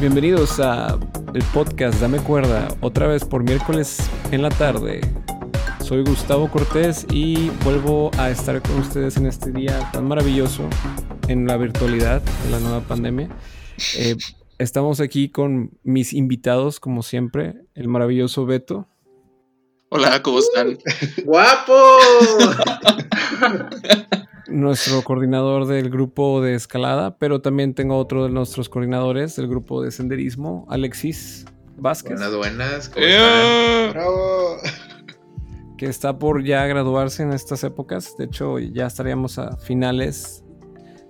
Bienvenidos a el podcast Dame Cuerda, otra vez por miércoles en la tarde. Soy Gustavo Cortés y vuelvo a estar con ustedes en este día tan maravilloso en la virtualidad de la nueva pandemia. Eh, estamos aquí con mis invitados, como siempre, el maravilloso Beto. Hola, ¿cómo están? ¡Guapo! nuestro coordinador del grupo de escalada, pero también tengo otro de nuestros coordinadores del grupo de senderismo, Alexis Vázquez. Buenas, buenas. ¿cómo están? ¡Bravo! Que está por ya graduarse en estas épocas. De hecho, ya estaríamos a finales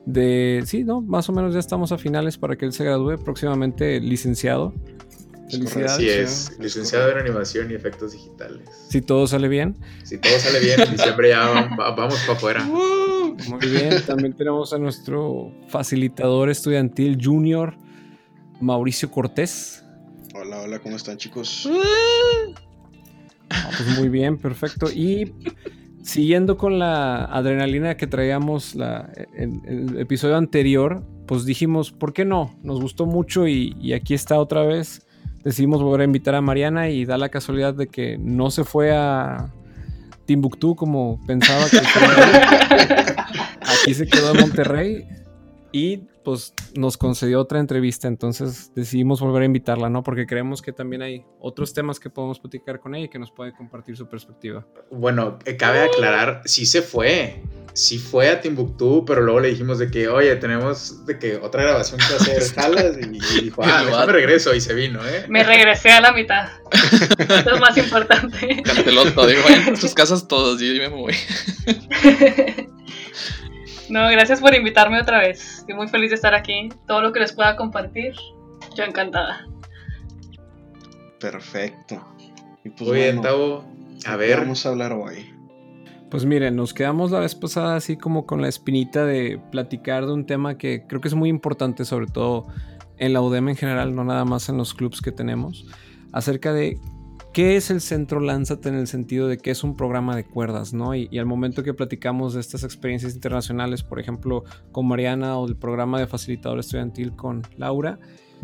de. Sí, ¿no? Más o menos ya estamos a finales para que él se gradúe. Próximamente licenciado. Felicidades. Así es, licenciado en animación y efectos digitales. Si todo sale bien. Si todo sale bien, en diciembre ya vamos para afuera. Muy bien, también tenemos a nuestro facilitador estudiantil junior, Mauricio Cortés. Hola, hola, ¿cómo están chicos? Ah, pues muy bien, perfecto. Y siguiendo con la adrenalina que traíamos la, en, el episodio anterior, pues dijimos, ¿por qué no? Nos gustó mucho y, y aquí está otra vez decidimos volver a invitar a Mariana y da la casualidad de que no se fue a Timbuktu como pensaba que Aquí se quedó en Monterrey y pues nos concedió otra entrevista, entonces decidimos volver a invitarla, ¿no? Porque creemos que también hay otros temas que podemos platicar con ella y que nos puede compartir su perspectiva. Bueno, cabe aclarar, sí se fue sí fue a Timbuktu, pero luego le dijimos de que, oye, tenemos de que otra grabación que hacer, jalas, y, dijo, ah, me regreso, y se vino, ¿eh? Me regresé a la mitad. Eso es lo más importante. Canteloto, digo, vayan a sus casas todos, y yo me voy. no, gracias por invitarme otra vez. Estoy muy feliz de estar aquí. Todo lo que les pueda compartir, yo encantada. Perfecto. Y pues, bien, a ver. vamos a hablar hoy? Pues miren, nos quedamos la vez pasada así como con la espinita de platicar de un tema que creo que es muy importante, sobre todo en la UDEM en general, no nada más en los clubs que tenemos, acerca de qué es el Centro Lánzate en el sentido de que es un programa de cuerdas, ¿no? Y, al momento que platicamos de estas experiencias internacionales, por ejemplo, con Mariana o el programa de facilitador estudiantil con Laura,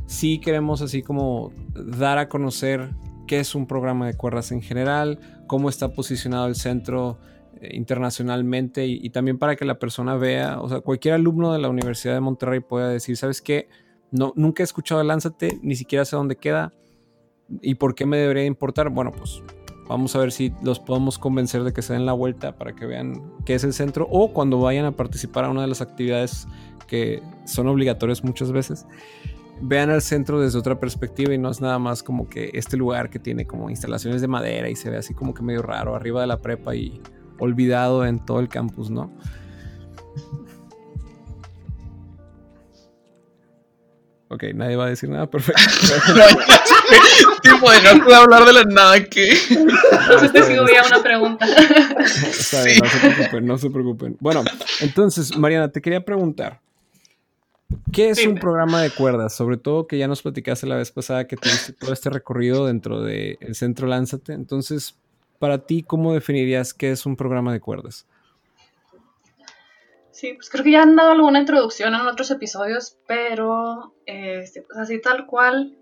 sí queremos así como dar a conocer qué es un programa de cuerdas en general, cómo está posicionado el centro eh, internacionalmente y, también para que la persona vea, o sea, cualquier alumno de la Universidad de Monterrey pueda decir, ¿sabes qué? No, nunca he escuchado Lánzate, ni siquiera sé dónde queda y por qué me debería importar. Bueno, pues vamos a ver si los podemos convencer de que se den la vuelta para que vean qué es el centro o cuando vayan a participar a una de las actividades que son obligatorias muchas veces vean al centro desde otra perspectiva y no es nada más como que este lugar que tiene como instalaciones de madera y se ve así como que medio raro arriba de la prepa y olvidado en todo el campus, ¿no? Ok, nadie va a decir nada, perfecto. tipo de no puedo hablar de la nada que. No sé si hubiera una pregunta. Está bien, no se preocupen, no se preocupen. Bueno, entonces, Mariana, te quería preguntar. ¿Qué es un programa de cuerdas? Sobre todo que ya nos platicaste la vez pasada que tuviste todo este recorrido dentro del centro Lánzate. Entonces, para ti, ¿cómo definirías qué es un programa de cuerdas? Sí, pues creo que ya han dado alguna introducción en otros episodios, pero este, pues así tal cual,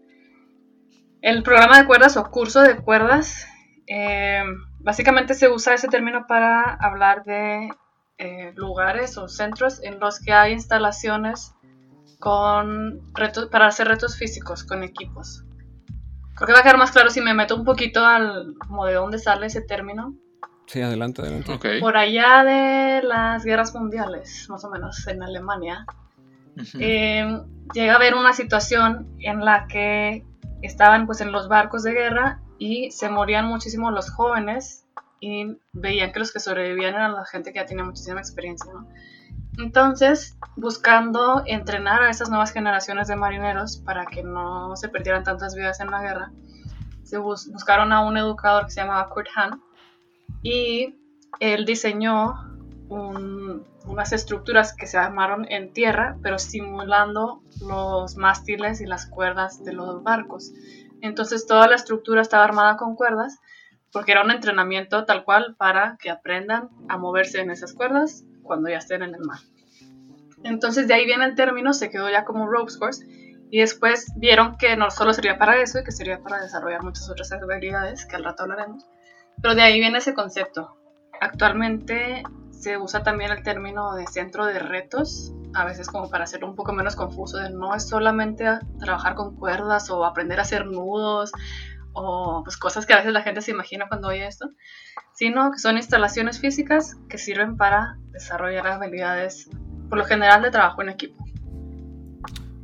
el programa de cuerdas o curso de cuerdas, eh, básicamente se usa ese término para hablar de eh, lugares o centros en los que hay instalaciones con retos, para hacer retos físicos con equipos. Creo que va a quedar más claro si me meto un poquito al como de dónde sale ese término. Sí, adelante, adelante. Por allá de las guerras mundiales, más o menos, en Alemania, em, llega a haber una situación en la que estaban pues en los barcos de guerra y se morían muchísimo los jóvenes y veían que los que sobrevivían eran la gente que ya tenía muchísima experiencia, ¿no? Entonces, buscando entrenar a esas nuevas generaciones de marineros para que no se perdieran tantas vidas en la guerra, se buscaron a un educador que se llamaba Kurt Hahn y él diseñó unas estructuras que se armaron en tierra, pero simulando los mástiles y las cuerdas de los barcos. Entonces toda la estructura estaba armada con cuerdas porque era un entrenamiento tal cual para que aprendan a moverse en esas cuerdas cuando ya estén en el mar. Entonces de ahí viene el término, se quedó ya como ropes course Y después vieron que no solo sería para eso y que sería para desarrollar muchas otras habilidades que al rato hablaremos. Pero de ahí viene ese concepto. Actualmente se usa también el término de centro de retos, a veces como para hacerlo un poco menos confuso, de no es solamente trabajar con cuerdas o aprender a hacer nudos o pues, cosas que a veces la gente se imagina cuando oye esto, sino que son instalaciones físicas que sirven para desarrollar habilidades, por lo general, de trabajo en equipo.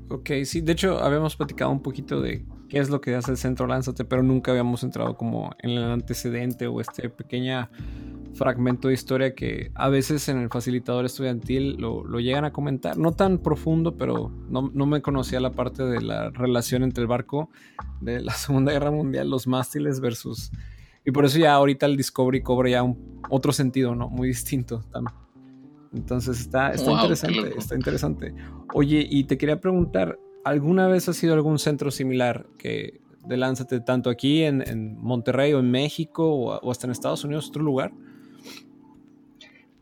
Ok, sí, de hecho habíamos platicado un poquito de qué es lo que hace el centro Lánzate, pero nunca habíamos entrado como en el antecedente o este pequeña fragmento de historia que a veces en el facilitador estudiantil lo, llegan a comentar. No tan profundo, pero no, no, me conocía la parte de la relación entre el barco de la Segunda Guerra Mundial, los mástiles versus... Y por eso ya ahorita el Discovery cobra ya un, otro sentido, ¿no? Muy distinto también. Entonces está, está interesante, está interesante. Oye, y te quería preguntar, ¿alguna vez ha sido algún centro similar que de Lánzate tanto aquí en, en Monterrey o en México o, o, hasta en Estados Unidos, otro lugar?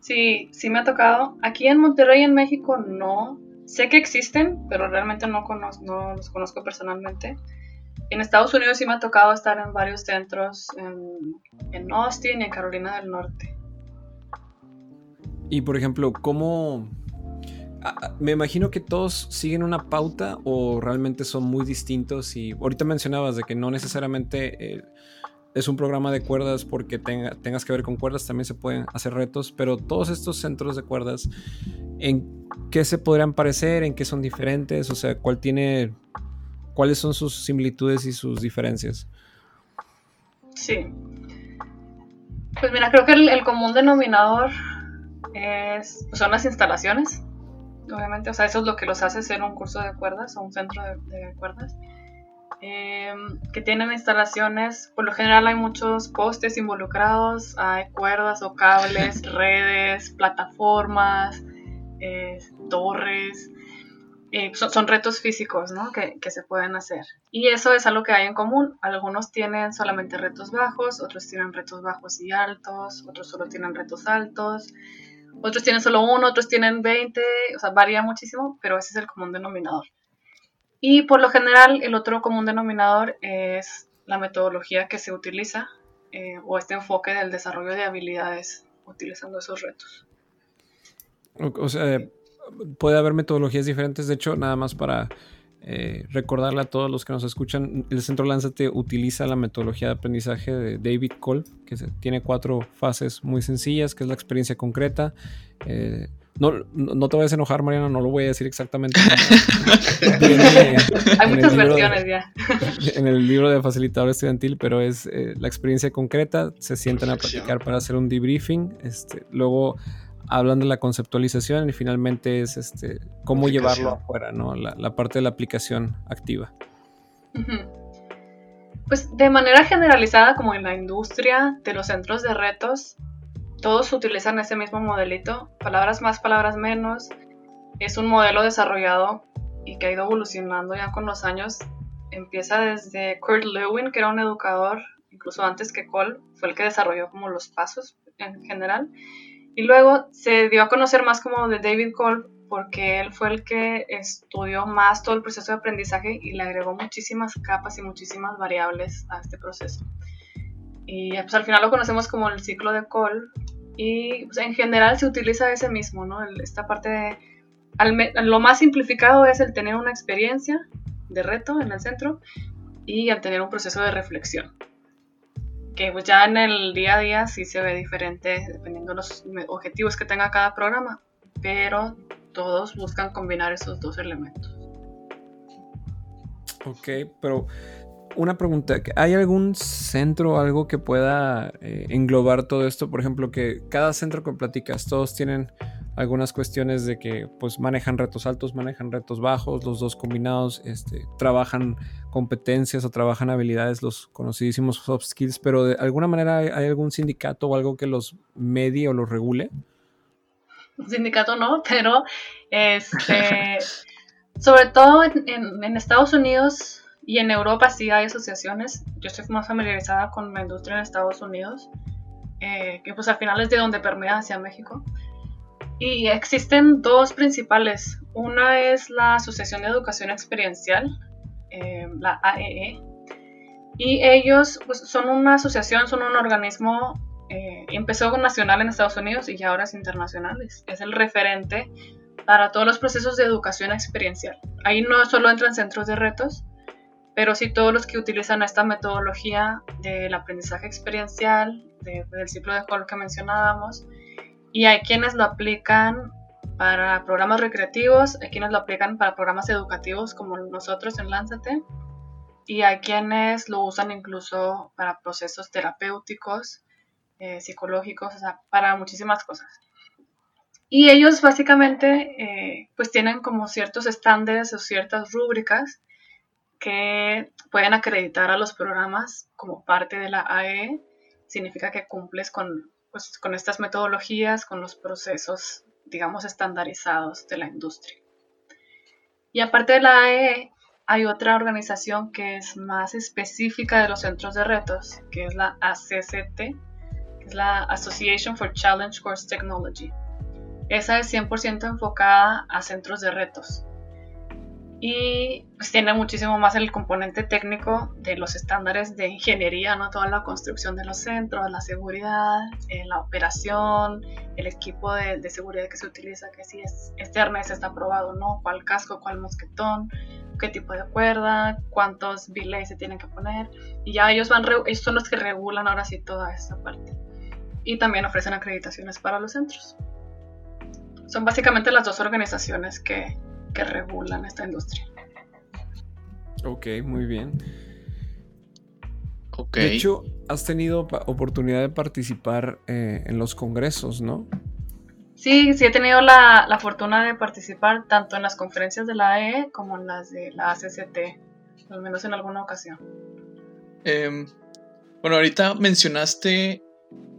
Sí, sí me ha tocado. Aquí en Monterrey, en México, no. Sé que existen, pero realmente no, no los conozco personalmente. En Estados Unidos sí me ha tocado estar en varios centros, en, en Austin y en Carolina del Norte. Y por ejemplo, ¿cómo... Me imagino que todos siguen una pauta o realmente son muy distintos y ahorita mencionabas de que no necesariamente eh, es un programa de cuerdas porque tenga, tengas que ver con cuerdas, también se pueden hacer retos, pero todos estos centros de cuerdas, ¿en qué se podrían parecer? ¿En qué son diferentes? O sea, ¿cuál tiene, ¿cuáles son sus similitudes y sus diferencias? Sí. Pues mira, creo que el, común denominador es, pues son las instalaciones, obviamente, o sea, eso es lo que los hace ser un curso de cuerdas o un centro de cuerdas. Em, que tienen instalaciones, por lo general hay muchos postes involucrados, hay cuerdas o cables, redes, plataformas, eh, torres. Eh, son, retos físicos ¿no? que, que, se pueden hacer. Y eso es algo que hay en común. Algunos tienen solamente retos bajos, otros tienen retos bajos y altos, otros solo tienen retos altos, otros tienen solo uno, otros tienen 20, o sea, varía muchísimo, pero ese es el común denominador. Y por lo general el otro común denominador es la metodología que se utiliza eh, o este enfoque del desarrollo de habilidades utilizando esos retos. O, sea, puede haber metodologías diferentes. De hecho, nada más para eh, recordarle a todos los que nos escuchan, el Centro Lánzate utiliza la metodología de aprendizaje de David Cole, que tiene cuatro fases muy sencillas, que es la experiencia concreta, eh, no, no te vayas a enojar, Mariana, no lo voy a decir exactamente. Hay muchas versiones ya. En el libro de facilitador estudiantil, pero es eh, la experiencia concreta. Se sientan a practicar para hacer un debriefing. Este, luego hablan de la conceptualización y finalmente es este, cómo llevarlo afuera, ¿no? La, la, parte de la aplicación activa. Pues de manera generalizada, como en la industria de los centros de retos, todos utilizan ese mismo modelito, palabras más, palabras menos. Es un modelo desarrollado y que ha ido evolucionando ya con los años. Empieza desde Kurt Lewin, que era un educador, incluso antes que Cole, fue el que desarrolló como los pasos en general. Y luego se dio a conocer más como de David Cole, porque él fue el que estudió más todo el proceso de aprendizaje y le agregó muchísimas capas y muchísimas variables a este proceso. Y pues al final lo conocemos como el ciclo de Cole. Y pues, en general se utiliza ese mismo, ¿no? Esta parte de... lo más simplificado es el tener una experiencia de reto en el centro y al tener un proceso de reflexión. Que pues ya en el día a día sí se ve diferente dependiendo de los objetivos que tenga cada programa. Pero todos buscan combinar esos dos elementos. Ok, pero una pregunta, ¿hay algún centro o algo que pueda eh, englobar todo esto? Por ejemplo, que cada centro que platicas, todos tienen algunas cuestiones de que pues manejan retos altos, manejan retos bajos, los dos combinados, este, trabajan competencias o trabajan habilidades, los conocidísimos soft skills, pero de alguna manera hay, algún sindicato o algo que los medie o los regule. Sindicato no, pero este, sobre todo en Estados Unidos y en Europa sí hay asociaciones. Yo estoy más familiarizada con la industria en Estados Unidos, eh, que pues al final es de donde permea hacia México. Y existen dos principales. Una es la Asociación de Educación Experiencial, eh, la AEE. E. Y ellos pues, son una asociación, son un organismo, eh, empezó nacional en Estados Unidos y ya ahora es internacional. Es, el referente para todos los procesos de educación experiencial. Ahí no solo entran centros de retos, pero sí todos los que utilizan esta metodología del aprendizaje experiencial, del ciclo de juego que mencionábamos, y hay quienes lo aplican para programas recreativos, hay quienes lo aplican para programas educativos como nosotros en Lánzate, y hay quienes lo usan incluso para procesos terapéuticos, eh, psicológicos, o sea, para muchísimas cosas. Y ellos básicamente eh, pues tienen como ciertos estándares o ciertas rúbricas que pueden acreditar a los programas como parte de la AE. Significa que cumples con pues, con estas metodologías, con los procesos, digamos, estandarizados de la industria. Y aparte de la AE, hay otra organización que es más específica de los centros de retos, que es la ACCT, que es la Association for Challenge Course Technology. Esa es 100% enfocada a centros de retos y pues tiene muchísimo más el componente técnico de los estándares de ingeniería, ¿no? Toda la construcción de los centros, la seguridad, eh, la operación, el equipo de, de, seguridad que se utiliza, que si es, este arnés está aprobado no, cuál casco, cuál mosquetón, qué tipo de cuerda, cuántos billets se tienen que poner. Y ya ellos, van, ellos son los que regulan ahora sí toda esta parte. Y también ofrecen acreditaciones para los centros. Son básicamente las dos organizaciones que, que regulan esta industria. Ok, muy bien. De hecho, has tenido oportunidad de participar eh, en los congresos, ¿no? Sí, sí he tenido la, fortuna de participar tanto en las conferencias de la AE como en las de la ACCT, al menos en alguna ocasión. Em, bueno, ahorita mencionaste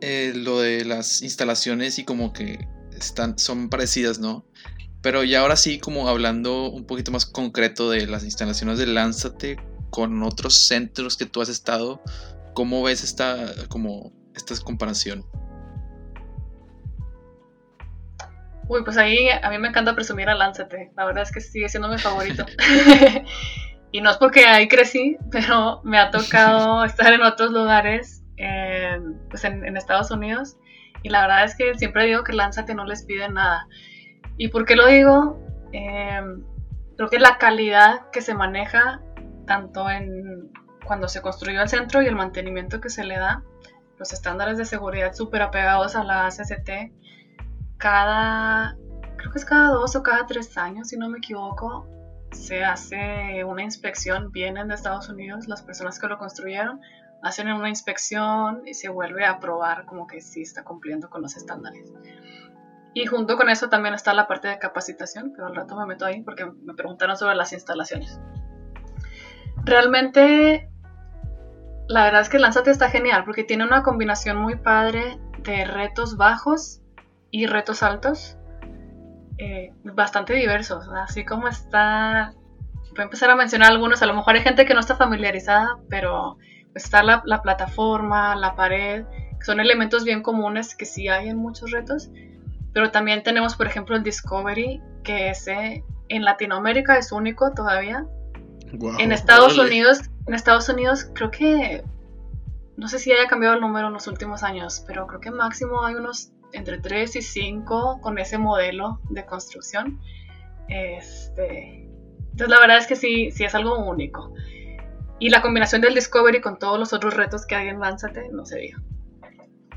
eh, lo de las instalaciones y como que están, son parecidas, ¿no? Pero ya ahora sí, como hablando un poquito más concreto de las instalaciones de Lánzate con otros centros que tú has estado, ¿cómo ves esta, como, esta comparación? Uy, pues ahí a mí me encanta presumir a Lánzate. La verdad es que sigue siendo mi favorito. y no es porque ahí crecí, pero me ha tocado estar en otros lugares, pues en, en, Estados Unidos. Y la verdad es que siempre digo que Lánzate no les pide nada. ¿Y por qué lo digo? Em, creo que la calidad que se maneja, tanto en cuando se construyó el centro y el mantenimiento que se le da, los estándares de seguridad súper apegados a la ACCT, cada, creo que es cada dos o cada tres años, si no me equivoco, se hace una inspección, vienen de Estados Unidos las personas que lo construyeron, hacen una inspección y se vuelve a probar como que sí está cumpliendo con los estándares. Y junto con eso también está la parte de capacitación, pero al rato me meto ahí porque me preguntaron sobre las instalaciones. Realmente, la verdad es que Lanzate está genial porque tiene una combinación muy padre de retos bajos y retos altos, eh, bastante diversos. Así como está, voy a empezar a mencionar algunos, a lo mejor hay gente que no está familiarizada, pero está la, la plataforma, la pared, que son elementos bien comunes que sí hay en muchos retos pero también tenemos, por ejemplo, el Discovery, que ese en Latinoamérica es único todavía. en Estados Unidos, en Estados Unidos creo que no sé si haya cambiado el número en los últimos años, pero creo que máximo hay unos entre 3 y 5 con ese modelo de construcción. Este, entonces la verdad es que sí, sí es algo único. Y la combinación del Discovery con todos los otros retos que hay en Lánzate, no se diga.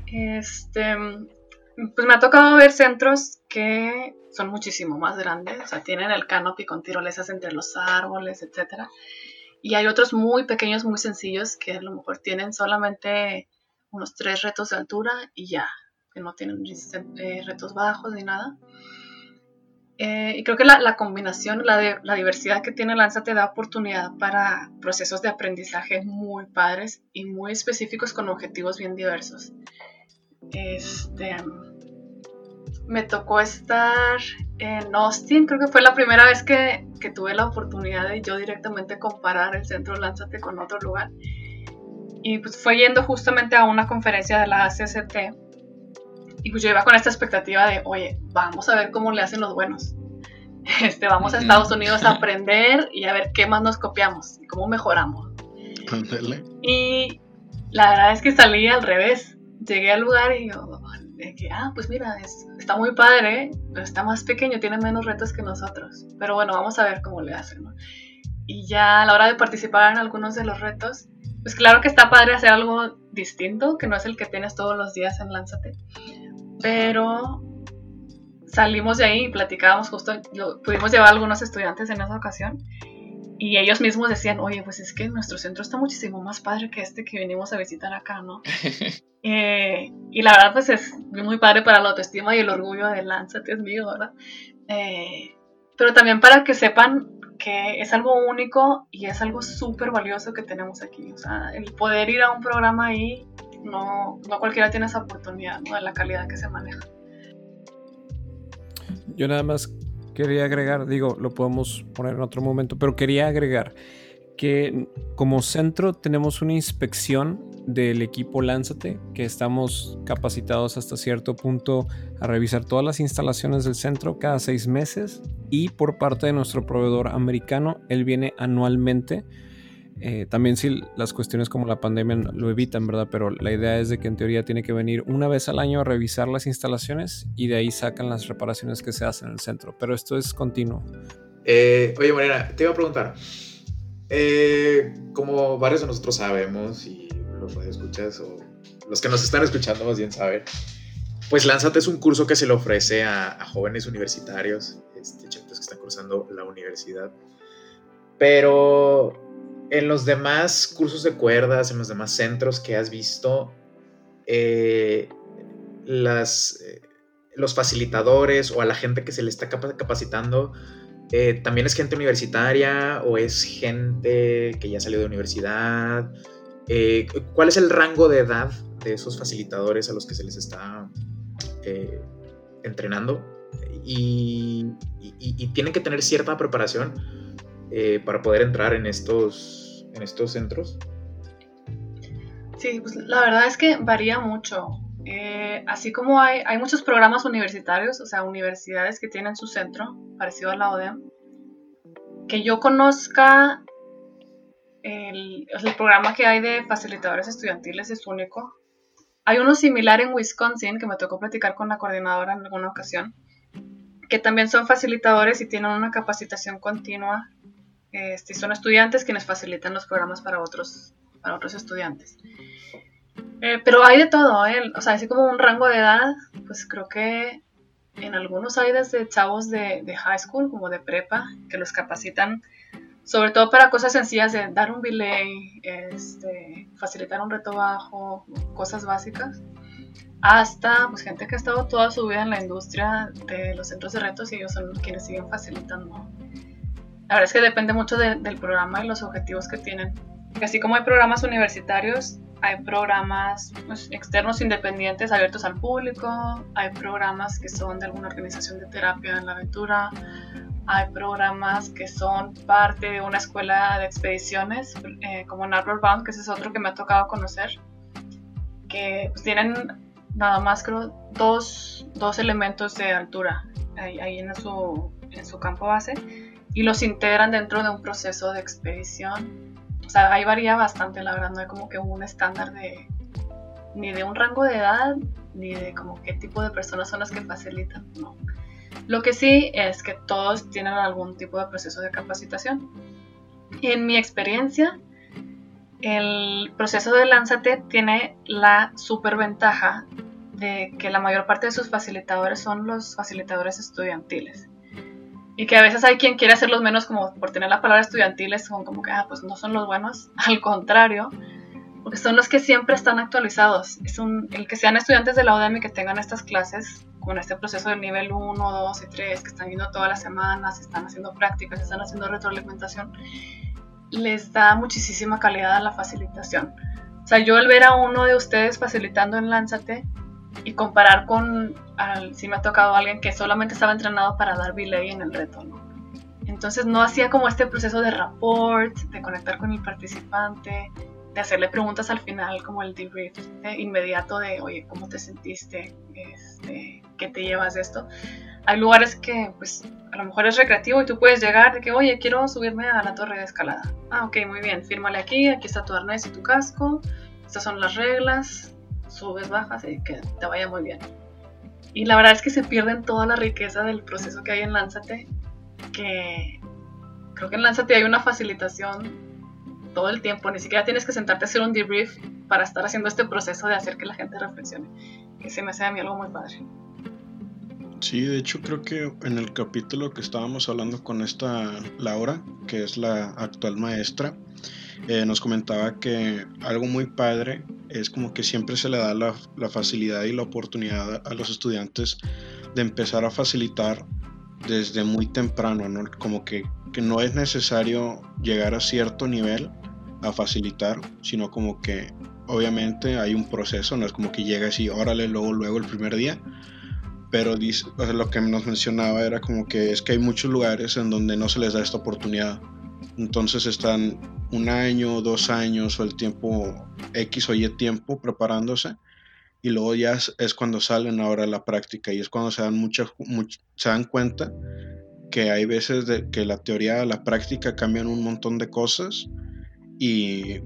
Este, pues me ha tocado ver centros que son muchísimo más grandes, o sea, tienen el canopy con tirolesas entre los árboles, etc. Y hay otros muy pequeños, muy sencillos, que a lo mejor tienen solamente unos tres retos de altura y ya, que no tienen eh, retos bajos ni nada. Eh, y creo que la, combinación, la, la, diversidad que tiene Lanza te da oportunidad para procesos de aprendizaje muy padres y muy específicos con objetivos bien diversos. Este, me tocó estar en Austin, creo que fue la primera vez que, tuve la oportunidad de yo directamente comparar el centro Lánzate con otro lugar. Y pues fue yendo justamente a una conferencia de la ACCT y pues yo iba con esta expectativa de, oye, vamos a ver cómo le hacen los buenos. Este, vamos a Estados Unidos a aprender y a ver qué más nos copiamos y cómo mejoramos. Y la verdad es que salí al revés. Llegué al lugar y yo, que, ah, pues mira, está muy padre, pero está más pequeño, tiene menos retos que nosotros. Pero bueno, vamos a ver cómo le hacen. Y ya a la hora de participar en algunos de los retos, pues claro que está padre hacer algo distinto, que no es el que tienes todos los días en Lánzate. Pero salimos de ahí y platicábamos justo, pudimos llevar a algunos estudiantes en esa ocasión y ellos mismos decían, oye, pues es que nuestro centro está muchísimo más padre que este que venimos a visitar acá, ¿no? Eh, y la verdad, pues es muy padre para la autoestima y el orgullo de Lánzate es mío, ¿verdad? Eh, pero también para que sepan que es algo único y es algo súper valioso que tenemos aquí. O sea, el poder ir a un programa ahí, no, no cualquiera tiene esa oportunidad, ¿no? De la calidad que se maneja. Yo nada más quería agregar, digo, lo podemos poner en otro momento, pero quería agregar que como centro tenemos una inspección del equipo Lánzate, que estamos capacitados hasta cierto punto a revisar todas las instalaciones del centro cada seis meses y por parte de nuestro proveedor americano, él viene anualmente eh, también si las cuestiones como la pandemia lo evitan, ¿verdad? Pero la idea es de que en teoría tiene que venir una vez al año a revisar las instalaciones y de ahí sacan las reparaciones que se hacen en el centro. Pero esto es continuo. Eh, oye, Mariana, te iba a preguntar. Eh, como varios de nosotros sabemos y los escuchas o los que nos están escuchando más bien saben, pues Lánzate es un curso que se le ofrece a, jóvenes universitarios, este, que están cursando la universidad. Pero en los demás cursos de cuerdas, en los demás centros que has visto, eh, las, eh, los facilitadores o a la gente que se le está capacitando, eh, ¿también es gente universitaria o es gente que ya salió de universidad? ¿Cuál es el rango de edad de esos facilitadores a los que se les está entrenando? Y, y, tienen que tener cierta preparación para poder entrar en estos en estos centros? Sí, pues la verdad es que varía mucho. Eh, así como hay, muchos programas universitarios, o sea, universidades que tienen su centro, parecido a la ODEM, que yo conozca, el, el programa que hay de facilitadores estudiantiles es único. Hay uno similar en Wisconsin que me tocó platicar con la coordinadora en alguna ocasión, que también son facilitadores y tienen una capacitación continua este, son estudiantes quienes facilitan los programas para otros, para otros estudiantes. Eh, pero hay de todo, ¿eh? o sea, así como un rango de edad, pues creo que en algunos hay desde chavos de, high school, como de prepa, que los capacitan sobre todo para cosas sencillas de dar un belay, este, facilitar un reto bajo, cosas básicas, hasta pues, gente que ha estado toda su vida en la industria de los centros de retos y ellos son quienes siguen facilitando la verdad es que depende mucho del programa y los objetivos que tienen. así como hay programas universitarios, hay programas pues, externos independientes abiertos al público, hay programas que son de alguna organización de terapia en la aventura, hay programas que son parte de una escuela de expediciones, eh, como Narrow Bound, que ese es otro que me ha tocado conocer, que pues, tienen nada más creo dos, dos elementos de altura ahí, ahí en, su, en su campo base y los integran dentro de un proceso de expedición. O sea, ahí varía bastante, la verdad, no hay como que un estándar de ni de un rango de edad, ni de como qué tipo de personas son las que facilitan, no. Lo que sí es que todos tienen algún tipo de proceso de capacitación. En mi experiencia, el proceso de Lánzate tiene la superventaja de que la mayor parte de sus facilitadores son los facilitadores estudiantiles. Y que a veces hay quien quiere hacerlos menos como por tener la palabra estudiantiles, son como que, ah, pues no son los buenos. Al contrario, porque son los que siempre están actualizados. Es un, el que sean estudiantes de la UDEM y que tengan estas clases con este proceso del nivel 1, 2 y 3, que están viendo todas las semanas, están haciendo prácticas, están haciendo retroalimentación, les da muchísima calidad a la facilitación. O sea, yo al ver a uno de ustedes facilitando en Lánzate, y comparar con si me ha tocado alguien que solamente estaba entrenado para dar belay en el reto, ¿no? Entonces no hacía como este proceso de rapport, de conectar con el participante, de hacerle preguntas al final, como el debrief inmediato de, oye, ¿cómo te sentiste? Este, ¿Qué te llevas de esto? Hay lugares que, pues, a lo mejor es recreativo y tú puedes llegar de que, oye, quiero subirme a la torre de escalada. Ah, ok, muy bien, fírmale aquí, aquí está tu arnés y tu casco, estas son las reglas, subes, bajas y que te vaya muy bien. Y la verdad es que se pierden toda la riqueza del proceso que hay en Lánzate, que creo que en Lánzate hay una facilitación todo el tiempo, ni siquiera tienes que sentarte a hacer un debrief para estar haciendo este proceso de hacer que la gente reflexione, que se me hace a mí algo muy padre. Sí, de hecho creo que en el capítulo que estábamos hablando con esta Laura, que es la actual maestra, eh, nos comentaba que algo muy padre es como que siempre se le da la, facilidad y la oportunidad a los estudiantes de empezar a facilitar desde muy temprano, ¿no? Como que, que no es necesario llegar a cierto nivel a facilitar, sino como que obviamente hay un proceso, no es como que llega así, órale, luego, luego el primer día, pero dice, lo que nos mencionaba era como que es que hay muchos lugares en donde no se les da esta oportunidad. Entonces están un año, dos años o el tiempo X o Y tiempo preparándose y luego ya es, cuando salen ahora a la práctica y es cuando se dan, mucha, se dan cuenta que hay veces de que la teoría y la práctica cambian un montón de cosas y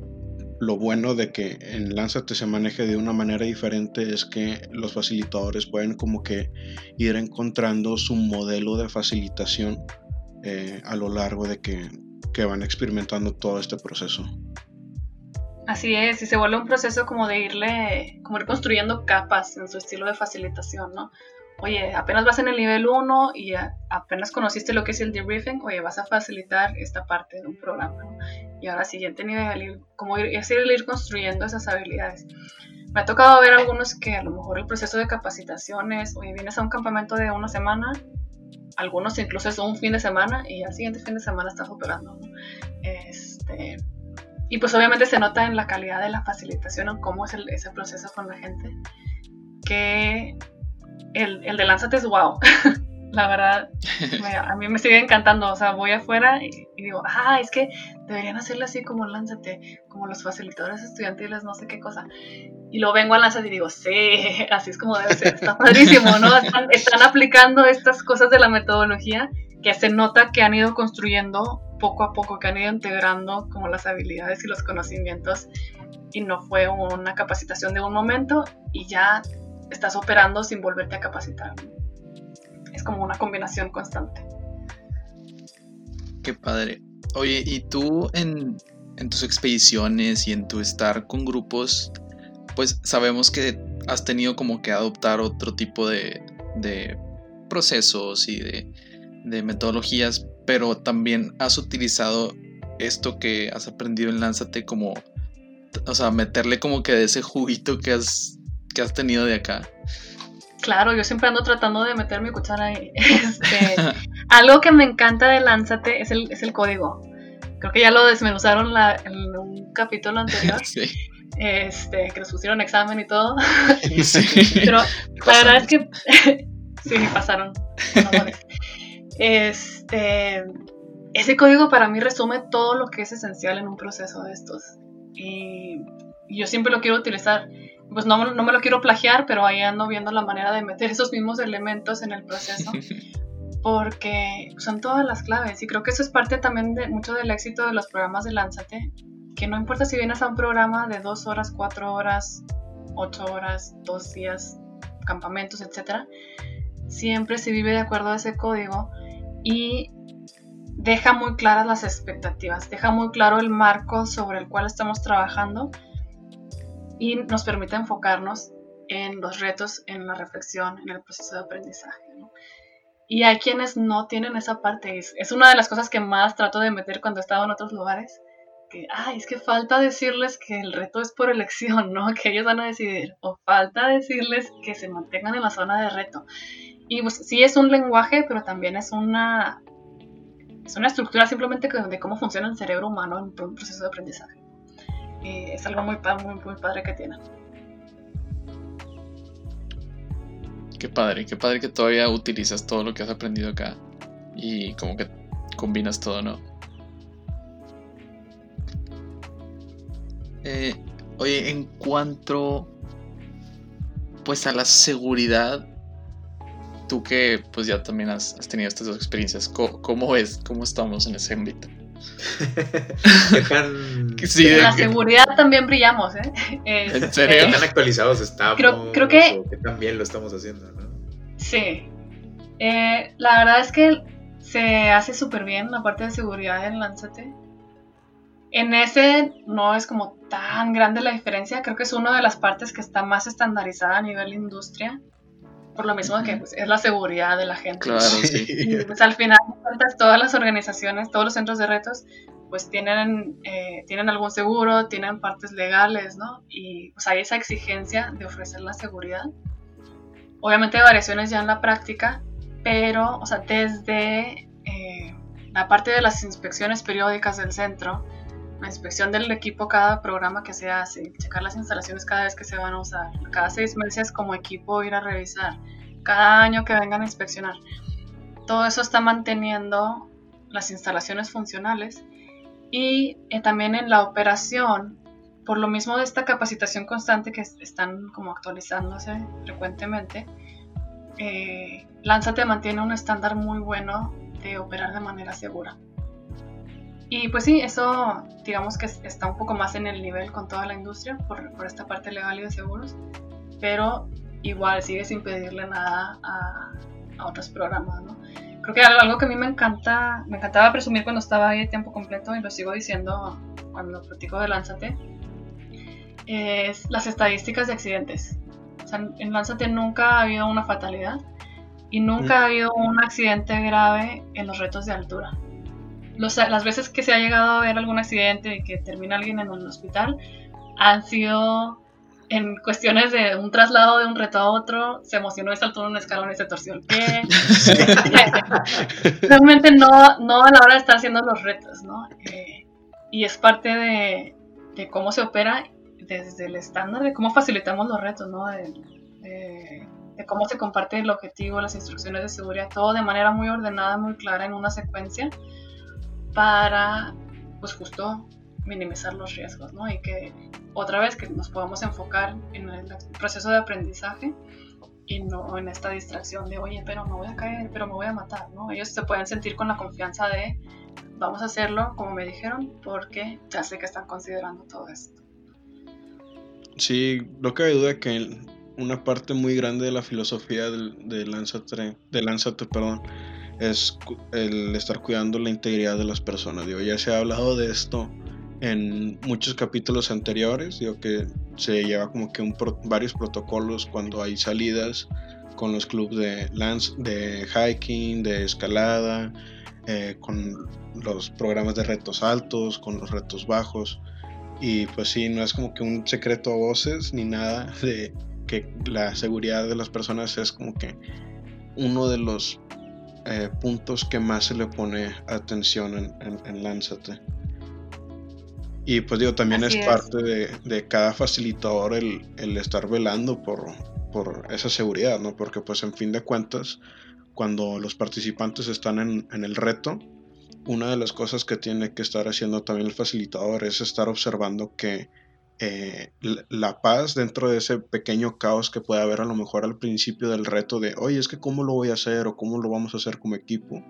lo bueno de que en Lánzate se maneje de una manera diferente es que los facilitadores pueden como que ir encontrando su modelo de facilitación eh, a lo largo de que, que van experimentando todo este proceso. Así es, y se vuelve un proceso como de irle, como ir construyendo capas en su estilo de facilitación, ¿no? Oye, apenas vas en el nivel 1 y apenas conociste lo que es el debriefing, oye, vas a facilitar esta parte de un programa, ¿no? Y ahora siguiente nivel, como ir, es ir, construyendo esas habilidades. Me ha tocado ver algunos que a lo mejor el proceso de capacitaciones, oye, vienes a un campamento de una semana, algunos incluso es un fin de semana y al siguiente fin de semana estás operando, ¿no? Este, y pues obviamente se nota en la calidad de la facilitación o cómo es ese proceso con la gente. Que el, el de Lánzate es wow. la verdad, a mí me sigue encantando. O sea, voy afuera y, digo, ah, es que deberían hacerlo así como Lánzate, como los facilitadores estudiantiles, no sé qué cosa. Y lo vengo a Lánzate y digo, sí, así es como debe ser. Está padrísimo, ¿no? Están, están aplicando estas cosas de la metodología que se nota que han ido construyendo poco a poco, que han ido integrando como las habilidades y los conocimientos y no fue una capacitación de un momento y ya estás operando sin volverte a capacitar. Es como una combinación constante. Qué padre. Oye, ¿y tú en, tus expediciones y en tu estar con grupos, pues sabemos que has tenido como que adoptar otro tipo de, de procesos y de, de metodologías, pero también has utilizado esto que has aprendido en Lánzate como, o sea, meterle como que de ese juguito que has, que has tenido de acá. Claro, yo siempre ando tratando de meter mi cuchara ahí. Este, algo que me encanta de Lánzate es el, es el código. Creo que ya lo desmenuzaron en un capítulo anterior. sí. Este, que nos pusieron examen y todo. Sí. Pero la verdad es que sí, pasaron. Este, ese código para mí resume todo lo que es esencial en un proceso de estos. Y, yo siempre lo quiero utilizar. Pues no, no, me lo quiero plagiar, pero ahí ando viendo la manera de meter esos mismos elementos en el proceso. Porque son todas las claves. Y creo que eso es parte también de mucho del éxito de los programas de Lánzate. Que no importa si vienes a un programa de dos horas, cuatro horas, ocho horas, dos días, campamentos, etc. Siempre se vive de acuerdo a ese código y deja muy claras las expectativas, deja muy claro el marco sobre el cual estamos trabajando y nos permite enfocarnos en los retos, en la reflexión, en el proceso de aprendizaje. Y hay quienes no tienen esa parte. Es, una de las cosas que más trato de meter cuando he estado en otros lugares. Que, ay, es que falta decirles que el reto es por elección, ¿no? Que ellos van a decidir. O falta decirles que se mantengan en la zona de reto. Y pues sí es un lenguaje, pero también es una, es una estructura simplemente de cómo funciona el cerebro humano en un proceso de aprendizaje. Y es algo muy, muy, muy padre que tienen. Qué padre, qué padre que todavía utilizas todo lo que has aprendido acá y como que combinas todo, ¿no? Eh, oye, en cuanto pues a la seguridad, tú que pues ya también has, tenido estas dos experiencias, ¿cómo, es? ¿Cómo estamos en ese ámbito? en la seguridad también brillamos, ¿eh? ¿En serio? ¿Qué tan actualizados estamos? Creo, creo que... también lo estamos haciendo, ¿no? Sí. Eh, la verdad es que se hace súper bien la parte de seguridad en Lánzate. En ese no es como tan grande la diferencia, creo que es una de las partes que está más estandarizada a nivel industria, por lo mismo que pues, es la seguridad de la gente. Claro, sí. Y pues al final todas las organizaciones, todos los centros de retos, pues tienen, eh, tienen algún seguro, tienen partes legales, ¿no? Y pues hay esa exigencia de ofrecer la seguridad. Obviamente hay variaciones ya en la práctica, pero, o sea, desde eh, la parte de las inspecciones periódicas del centro, la inspección del equipo cada programa que se hace, checar las instalaciones cada vez que se van a usar, cada seis meses como equipo ir a revisar, cada año que vengan a inspeccionar. Todo eso está manteniendo las instalaciones funcionales y eh, también en la operación, por lo mismo de esta capacitación constante que están como actualizándose frecuentemente, eh, Lánzate mantiene un estándar muy bueno de operar de manera segura. Y pues sí, eso digamos que está un poco más en el nivel con toda la industria por, por esta parte legal y de seguros, pero igual sigue sin pedirle nada a, a otros programas, ¿no? Creo que algo, algo, que a mí me encanta, me encantaba presumir cuando estaba ahí de tiempo completo y lo sigo diciendo cuando platico de Lánzate, es las estadísticas de accidentes. O sea, en Lánzate nunca ha habido una fatalidad y nunca ha habido un accidente grave en los retos de altura las veces que se ha llegado a ver algún accidente y que termina alguien en un hospital han sido en cuestiones de un traslado de un reto a otro, se emocionó y saltó en un escalón y se torció el pie. Realmente no, no a la hora de estar haciendo los retos, ¿no? Eh, y es parte de, de, cómo se opera desde el estándar, de cómo facilitamos los retos, ¿no? De, de, cómo se comparte el objetivo, las instrucciones de seguridad, todo de manera muy ordenada, muy clara en una secuencia para, pues justo, minimizar los riesgos, ¿no? Y que otra vez que nos podamos enfocar en el proceso de aprendizaje y no en esta distracción de, oye, pero me voy a caer, pero me voy a matar, ¿no? Ellos se pueden sentir con la confianza de, vamos a hacerlo como me dijeron, porque ya sé que están considerando todo esto. Sí, no cabe duda que una parte muy grande de la filosofía de, de Lanzate, de Lanzate perdón, es el estar cuidando la integridad de las personas. Digo, ya se ha hablado de esto en muchos capítulos anteriores, digo que se lleva como que varios protocolos cuando hay salidas con los clubes de de hiking, de escalada, eh, con los programas de retos altos, con los retos bajos. Y pues sí, no es como que un secreto a voces ni nada de que la seguridad de las personas es como que uno de los eh, puntos que más se le pone atención en, en, Lánzate. Y pues digo, también es, parte de, de, cada facilitador el, el estar velando por, por, esa seguridad, ¿no? Porque pues en fin de cuentas, cuando los participantes están en, en el reto, una de las cosas que tiene que estar haciendo también el facilitador es estar observando que eh, la paz dentro de ese pequeño caos que puede haber a lo mejor al principio del reto de, oye, es que cómo lo voy a hacer o cómo lo vamos a hacer como equipo,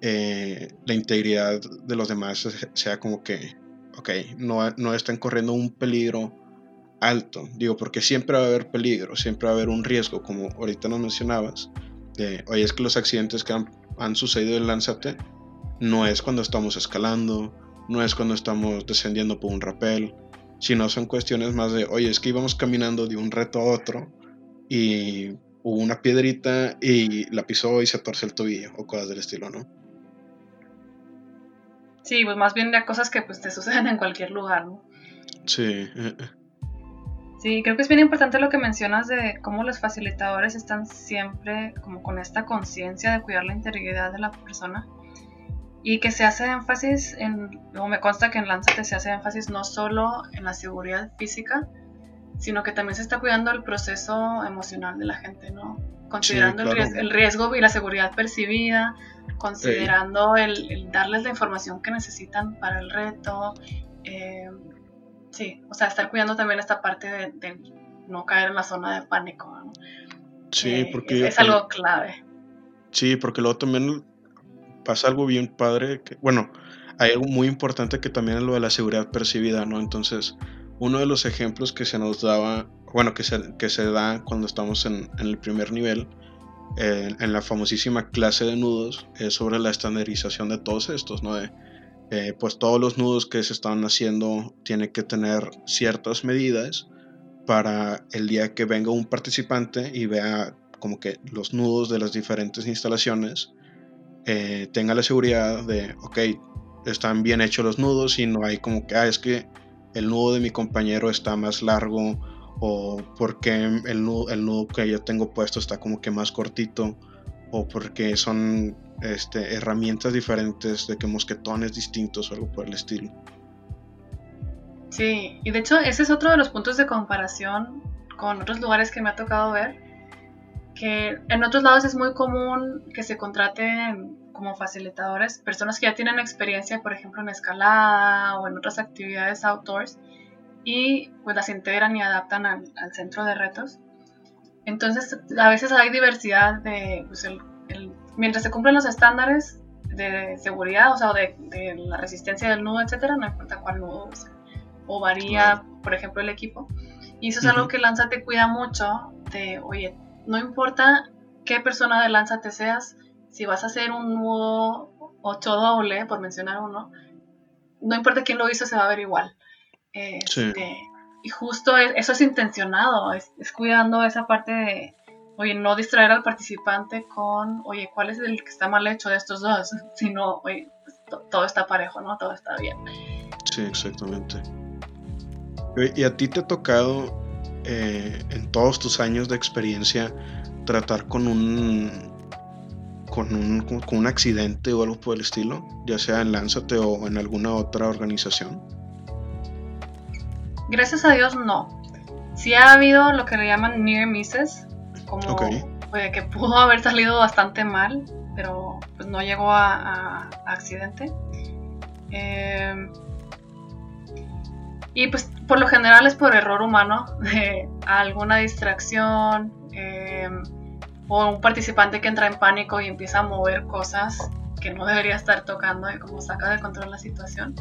eh, la integridad de los demás sea como que, ok, no, no estén corriendo un peligro alto, digo, porque siempre va a haber peligro, siempre va a haber un riesgo, como ahorita nos mencionabas, de, oye, es que los accidentes que han, sucedido en Lánzate no es cuando estamos escalando, no es cuando estamos descendiendo por un rappel, no son cuestiones más de, oye, es que íbamos caminando de un reto a otro y hubo una piedrita y la pisó y se torce el tobillo o cosas del estilo, ¿no? Sí, pues más bien de cosas que pues te suceden en cualquier lugar, ¿no? Sí. Eh, eh. Sí, creo que es bien importante lo que mencionas de cómo los facilitadores están siempre como con esta conciencia de cuidar la integridad de la persona y que se hace énfasis en, o me consta que en Lanzate se hace énfasis no solo en la seguridad física, sino que también se está cuidando el proceso emocional de la gente, ¿no? Considerando el, riesgo, y la seguridad percibida, considerando el, darles la información que necesitan para el reto, eh, Sí, o sea, estar cuidando también esta parte de, no caer en la zona de pánico. Sí, eh, porque... Es, algo clave. Sí, porque luego también pasa algo bien padre, bueno, hay algo muy importante que también es lo de la seguridad percibida, ¿no? Entonces, uno de los ejemplos que se nos daba, bueno, que se, que se da cuando estamos en, el primer nivel, eh, en la famosísima clase de nudos, es sobre la estandarización de todos estos, ¿no? Eh, pues todos los nudos que se están haciendo tienen que tener ciertas medidas para el día que venga un participante y vea como que los nudos de las diferentes instalaciones eh, tenga la seguridad de, ok, están bien hechos los nudos y no hay como que, ah, es que el nudo de mi compañero está más largo o porque el nudo, el nudo que yo tengo puesto está como que más cortito o porque son este, herramientas diferentes de que mosquetones distintos o algo por el estilo. Sí, y de hecho ese es otro de los puntos de comparación con otros lugares que me ha tocado ver, que en otros lados es muy común que se contraten como facilitadores personas que ya tienen experiencia, por ejemplo, en escalada o en otras actividades outdoors y pues las integran y adaptan al, centro de retos. Entonces, a veces hay diversidad de, pues el, mientras se cumplen los estándares de seguridad, o sea, de, de la resistencia del nudo, etcétera, no importa cuál nudo o varía, por ejemplo, el equipo. Y eso es algo que Lanza te cuida mucho de, oye, no importa qué persona de Lanza te seas, si vas a hacer un nudo 8 doble, por mencionar uno, no importa quién lo hizo, se va a ver igual. Este, y justo eso es intencionado, es, cuidando esa parte de, oye, no distraer al participante con, oye, ¿cuál es el que está mal hecho de estos dos? Sino, oye, pues, todo está parejo, ¿no? Todo está bien. Sí, exactamente. ¿Y a ti te ha tocado eh, en todos tus años de experiencia tratar con un con un, con un accidente o algo por el estilo, ya sea en Lánzate o en alguna otra organización? Gracias a Dios no. Sí ha habido lo que le llaman near misses, como que pudo haber salido bastante mal, pero pues no llegó a, accidente. Em, y pues por lo general es por error humano, de alguna distracción em, o un participante que entra en pánico y empieza a mover cosas que no debería estar tocando y como saca de control la situación.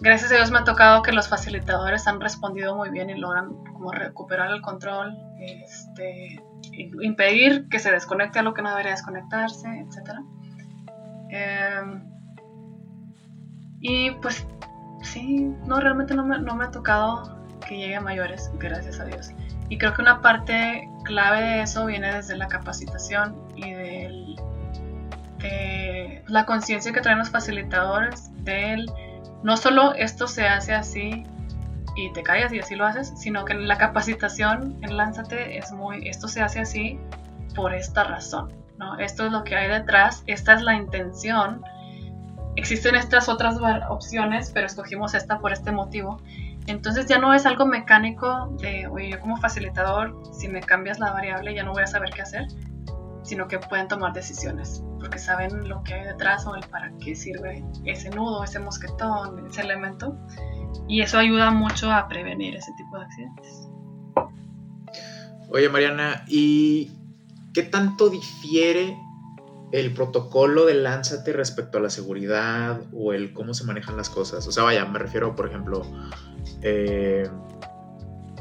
Gracias a Dios me ha tocado que los facilitadores han respondido muy bien y logran como recuperar el control, este, impedir que se desconecte a lo que no debería desconectarse, etc. Em, y pues sí, no, realmente no me, no me ha tocado que llegue a mayores, gracias a Dios. Y creo que una parte clave de eso viene desde la capacitación y de la conciencia que traen los facilitadores del no solo esto se hace así y te callas y así lo haces, sino que la capacitación en Lánzate es muy, esto se hace así por esta razón, ¿no? Esto es lo que hay detrás, esta es la intención existen estas otras opciones, pero escogimos esta por este motivo. Entonces ya no es algo mecánico de, oye, yo como facilitador, si me cambias la variable ya no voy a saber qué hacer, sino que pueden tomar decisiones, porque saben lo que hay detrás o para qué sirve ese nudo, ese mosquetón, ese elemento, y eso ayuda mucho a prevenir ese tipo de accidentes. Oye Mariana, ¿y qué tanto difiere el protocolo de Lánzate respecto a la seguridad o el cómo se manejan las cosas. O sea, vaya, me refiero, por ejemplo, eh,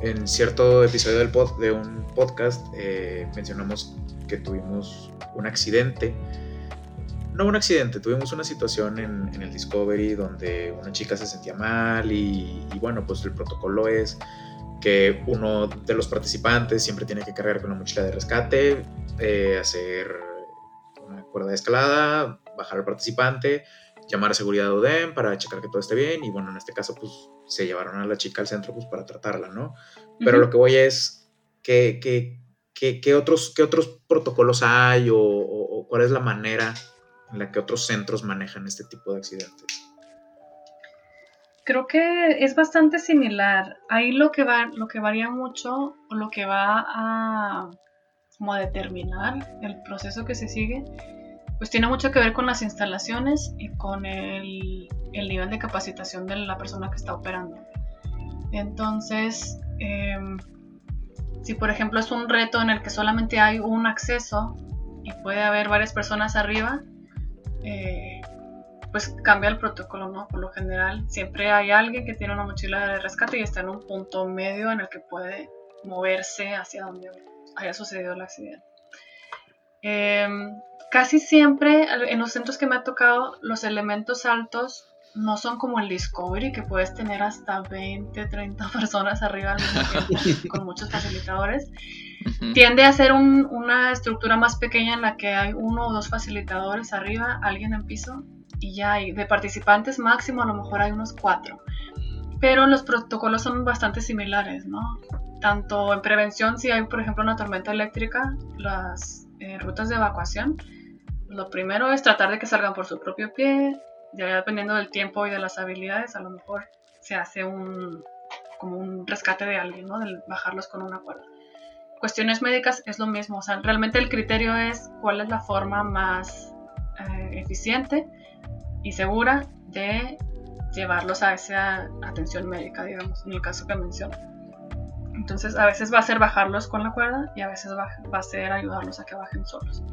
en cierto episodio del pod, de un podcast eh, mencionamos que tuvimos un accidente. No un accidente, tuvimos una situación en, el Discovery donde una chica se sentía mal y, bueno, pues el protocolo es que uno de los participantes siempre tiene que cargar con una mochila de rescate, eh, hacer cuerda de escalada, bajar al participante, llamar a seguridad ODEM para checar que todo esté bien y bueno, en este caso pues se llevaron a la chica al centro pues para tratarla, ¿no? Pero lo que voy es, ¿qué, qué, otros, qué otros protocolos hay o, cuál es la manera en la que otros centros manejan este tipo de accidentes? Creo que es bastante similar. Ahí lo que va, lo que varía mucho, o lo que va a como determinar el proceso que se sigue, pues tiene mucho que ver con las instalaciones y con el, el nivel de capacitación de la persona que está operando. Entonces, em, si por ejemplo es un reto en el que solamente hay un acceso y puede haber varias personas arriba, eh, pues cambia el protocolo, ¿no? Por lo general, siempre hay alguien que tiene una mochila de rescate y está en un punto medio en el que puede moverse hacia donde haya sucedido el accidente. Em, casi siempre en los centros que me ha tocado, los elementos altos no son como el Discovery, que puedes tener hasta 20, 30 personas arriba al mismo tiempo, con muchos facilitadores. Tiende a ser una estructura más pequeña en la que hay uno o dos facilitadores arriba, alguien en piso, y ya hay de participantes máximo, a lo mejor hay unos cuatro. Pero los protocolos son bastante similares, ¿no? Tanto en prevención, si hay, por ejemplo, una tormenta eléctrica, las eh, rutas de evacuación, lo primero es tratar de que salgan por su propio pie, ya dependiendo del tiempo y de las habilidades, a lo mejor se hace un, como un rescate de alguien, ¿no? De bajarlos con una cuerda. Cuestiones médicas es lo mismo, o sea, realmente el criterio es cuál es la forma más eh, eficiente y segura de llevarlos a esa atención médica, digamos, en el caso que menciono. Entonces, a veces va a ser bajarlos con la cuerda y a veces va, va a ser ayudarlos a que bajen solos.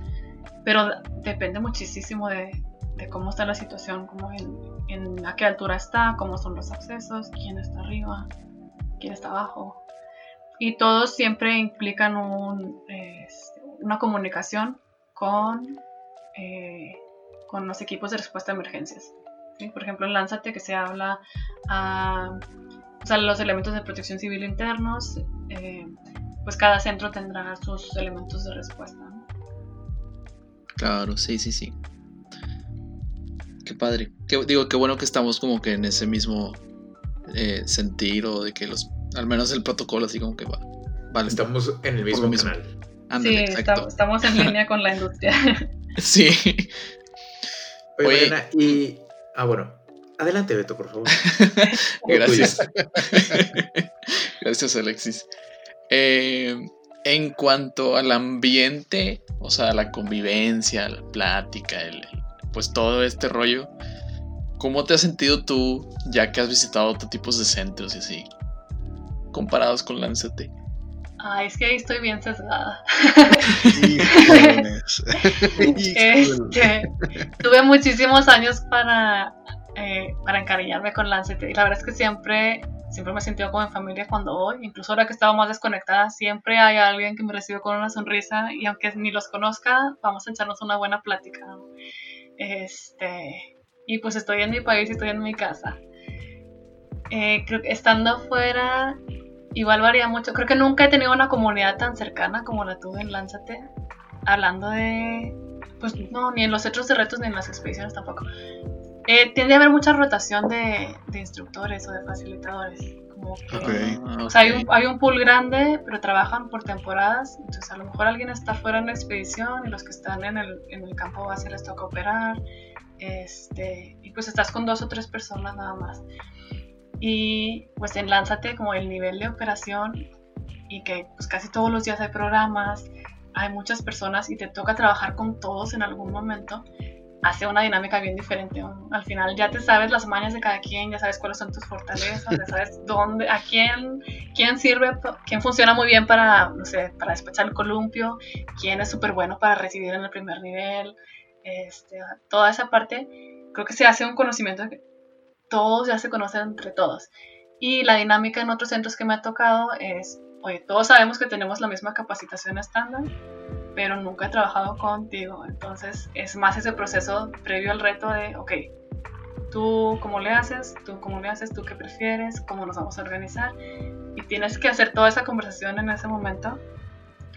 Pero depende muchísimo de, de cómo está la situación, cómo en, a qué altura está, cómo son los accesos, quién está arriba, quién está abajo. Y todos siempre implican un, una comunicación con, eh, con los equipos de respuesta a emergencias. Por ejemplo, en Lánzate que se habla a o sea, los elementos de protección civil internos, eh, pues cada centro tendrá sus elementos de respuesta. Claro, sí, sí, sí. Qué padre. digo, qué bueno que estamos como que en ese mismo eh, sentido de que los, al menos el protocolo así como que va. Vale, estamos en el mismo, canal. sí, estamos en línea con la industria. sí. Oye, y... Ah, bueno. Adelante, Beto, por favor. Gracias. Gracias, Alexis. Eh, en cuanto al ambiente, o sea, la convivencia, la plática, el, pues todo este rollo. ¿Cómo te has sentido tú ya que has visitado otro tipos de centros y así? Comparados con Lánzate. Ay, es que ahí estoy bien sesgada. este, tuve muchísimos años para, eh, para encariñarme con Lancete y la verdad es que siempre, siempre me he sentido como en familia cuando voy. Incluso ahora que estaba más desconectada, siempre hay alguien que me recibe con una sonrisa y aunque ni los conozca, vamos a echarnos una buena plática. Este, y pues estoy en mi país y estoy en mi casa. Eh, creo que estando afuera, igual varía mucho. Creo que nunca he tenido una comunidad tan cercana como la tuve en Lánzate. Hablando de. Pues no, ni en los centros de retos ni en las expediciones tampoco. Eh, tiende a haber mucha rotación de, instructores o de facilitadores. Como ah, O sea, hay un, hay un, pool grande, pero trabajan por temporadas. Entonces, a lo mejor alguien está fuera en la expedición y los que están en el, en el campo base les toca operar. Este, y pues estás con dos o tres personas nada más. Y pues en Lánzate, como el nivel de operación y que pues casi todos los días hay programas, hay muchas personas y te toca trabajar con todos en algún momento hace una dinámica bien diferente. Al final ya te sabes las mañas de cada quien, ya sabes cuáles son tus fortalezas, ya sabes dónde, a quién, quién sirve, quién funciona muy bien para, no sé, para despachar el columpio, quién es súper bueno para recibir en el primer nivel. Este, toda esa parte, creo que se hace un conocimiento que todos ya se conocen entre todos. Y la dinámica en otros centros que me ha tocado es, oye, todos sabemos que tenemos la misma capacitación estándar, pero nunca he trabajado contigo. Entonces es más ese proceso previo al reto de, ok, tú cómo le haces, tú cómo le haces, tú qué prefieres, cómo nos vamos a organizar. Y tienes que hacer toda esa conversación en ese momento.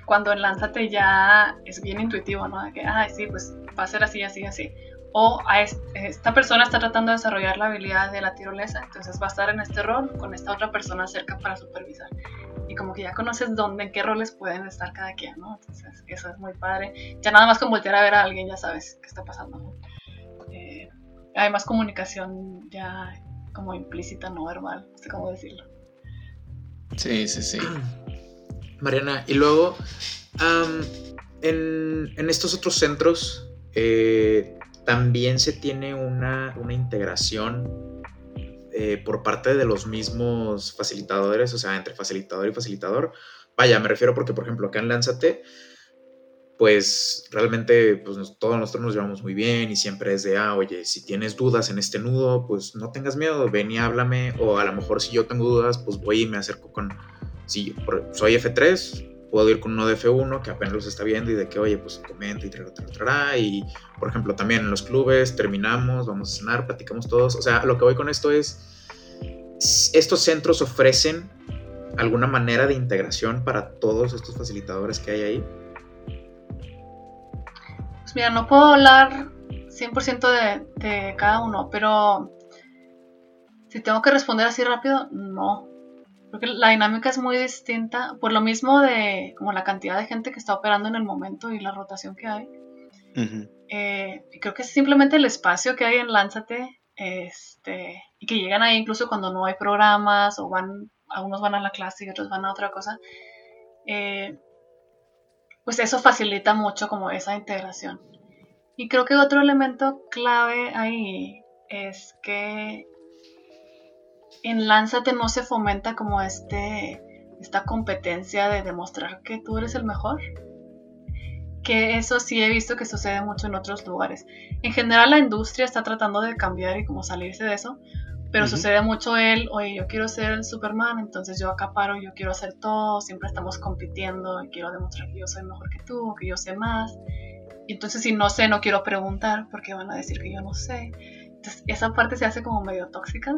Cuando en Lánzate ya es bien intuitivo, ¿no? De que, ay, sí, pues va a ser así, así, así. O a esta persona está tratando de desarrollar la habilidad de la tirolesa, entonces va a estar en este rol con esta otra persona cerca para supervisar y como que ya conoces dónde, en qué roles pueden estar cada quien, ¿no? Entonces, eso es muy padre. Ya nada más con voltear a ver a alguien ya sabes qué está pasando, ¿no? Eh, hay más comunicación ya como implícita, no verbal, no sé cómo decirlo. Sí, sí, sí. Mariana, y luego, en, estos otros centros, eh, también se tiene una, una integración eh, por parte de los mismos facilitadores, o sea, entre facilitador y facilitador. Vaya, me refiero porque, por ejemplo, acá en Lánzate, pues realmente pues, todos nosotros nos llevamos muy bien y siempre es de, ah, oye, si tienes dudas en este nudo, pues no tengas miedo, ven y háblame, o a lo mejor si yo tengo dudas, pues voy y me acerco con, si soy F3, puedo ir con uno de F1 que apenas los está viendo y de que, oye, pues comenta y tra, Y, por ejemplo, también en los clubes terminamos, vamos a cenar, platicamos todos. O sea, lo que voy con esto es, estos centros ofrecen alguna manera de integración para todos estos facilitadores que hay ahí. Pues mira, no puedo hablar 100% de, de cada uno, pero si tengo que responder así rápido, no. Creo que la dinámica es muy distinta, por lo mismo de como la cantidad de gente que está operando en el momento y la rotación que hay. Eh, creo que es simplemente el espacio que hay en Lánzate este, y que llegan ahí incluso cuando no hay programas o van, algunos van a la clase y otros van a otra cosa. Eh, pues eso facilita mucho como esa integración. Y creo que otro elemento clave ahí es que en Lánzate no se fomenta como este, esta competencia de demostrar que tú eres el mejor. Que eso sí he visto que sucede mucho en otros lugares. En general la industria está tratando de cambiar y como salirse de eso, pero sucede mucho el, oye, yo quiero ser el Superman, entonces yo acaparo, yo quiero hacer todo, siempre estamos compitiendo y quiero demostrar que yo soy mejor que tú, que yo sé más. Y entonces si no sé, no quiero preguntar porque van a decir que yo no sé. Entonces esa parte se hace como medio tóxica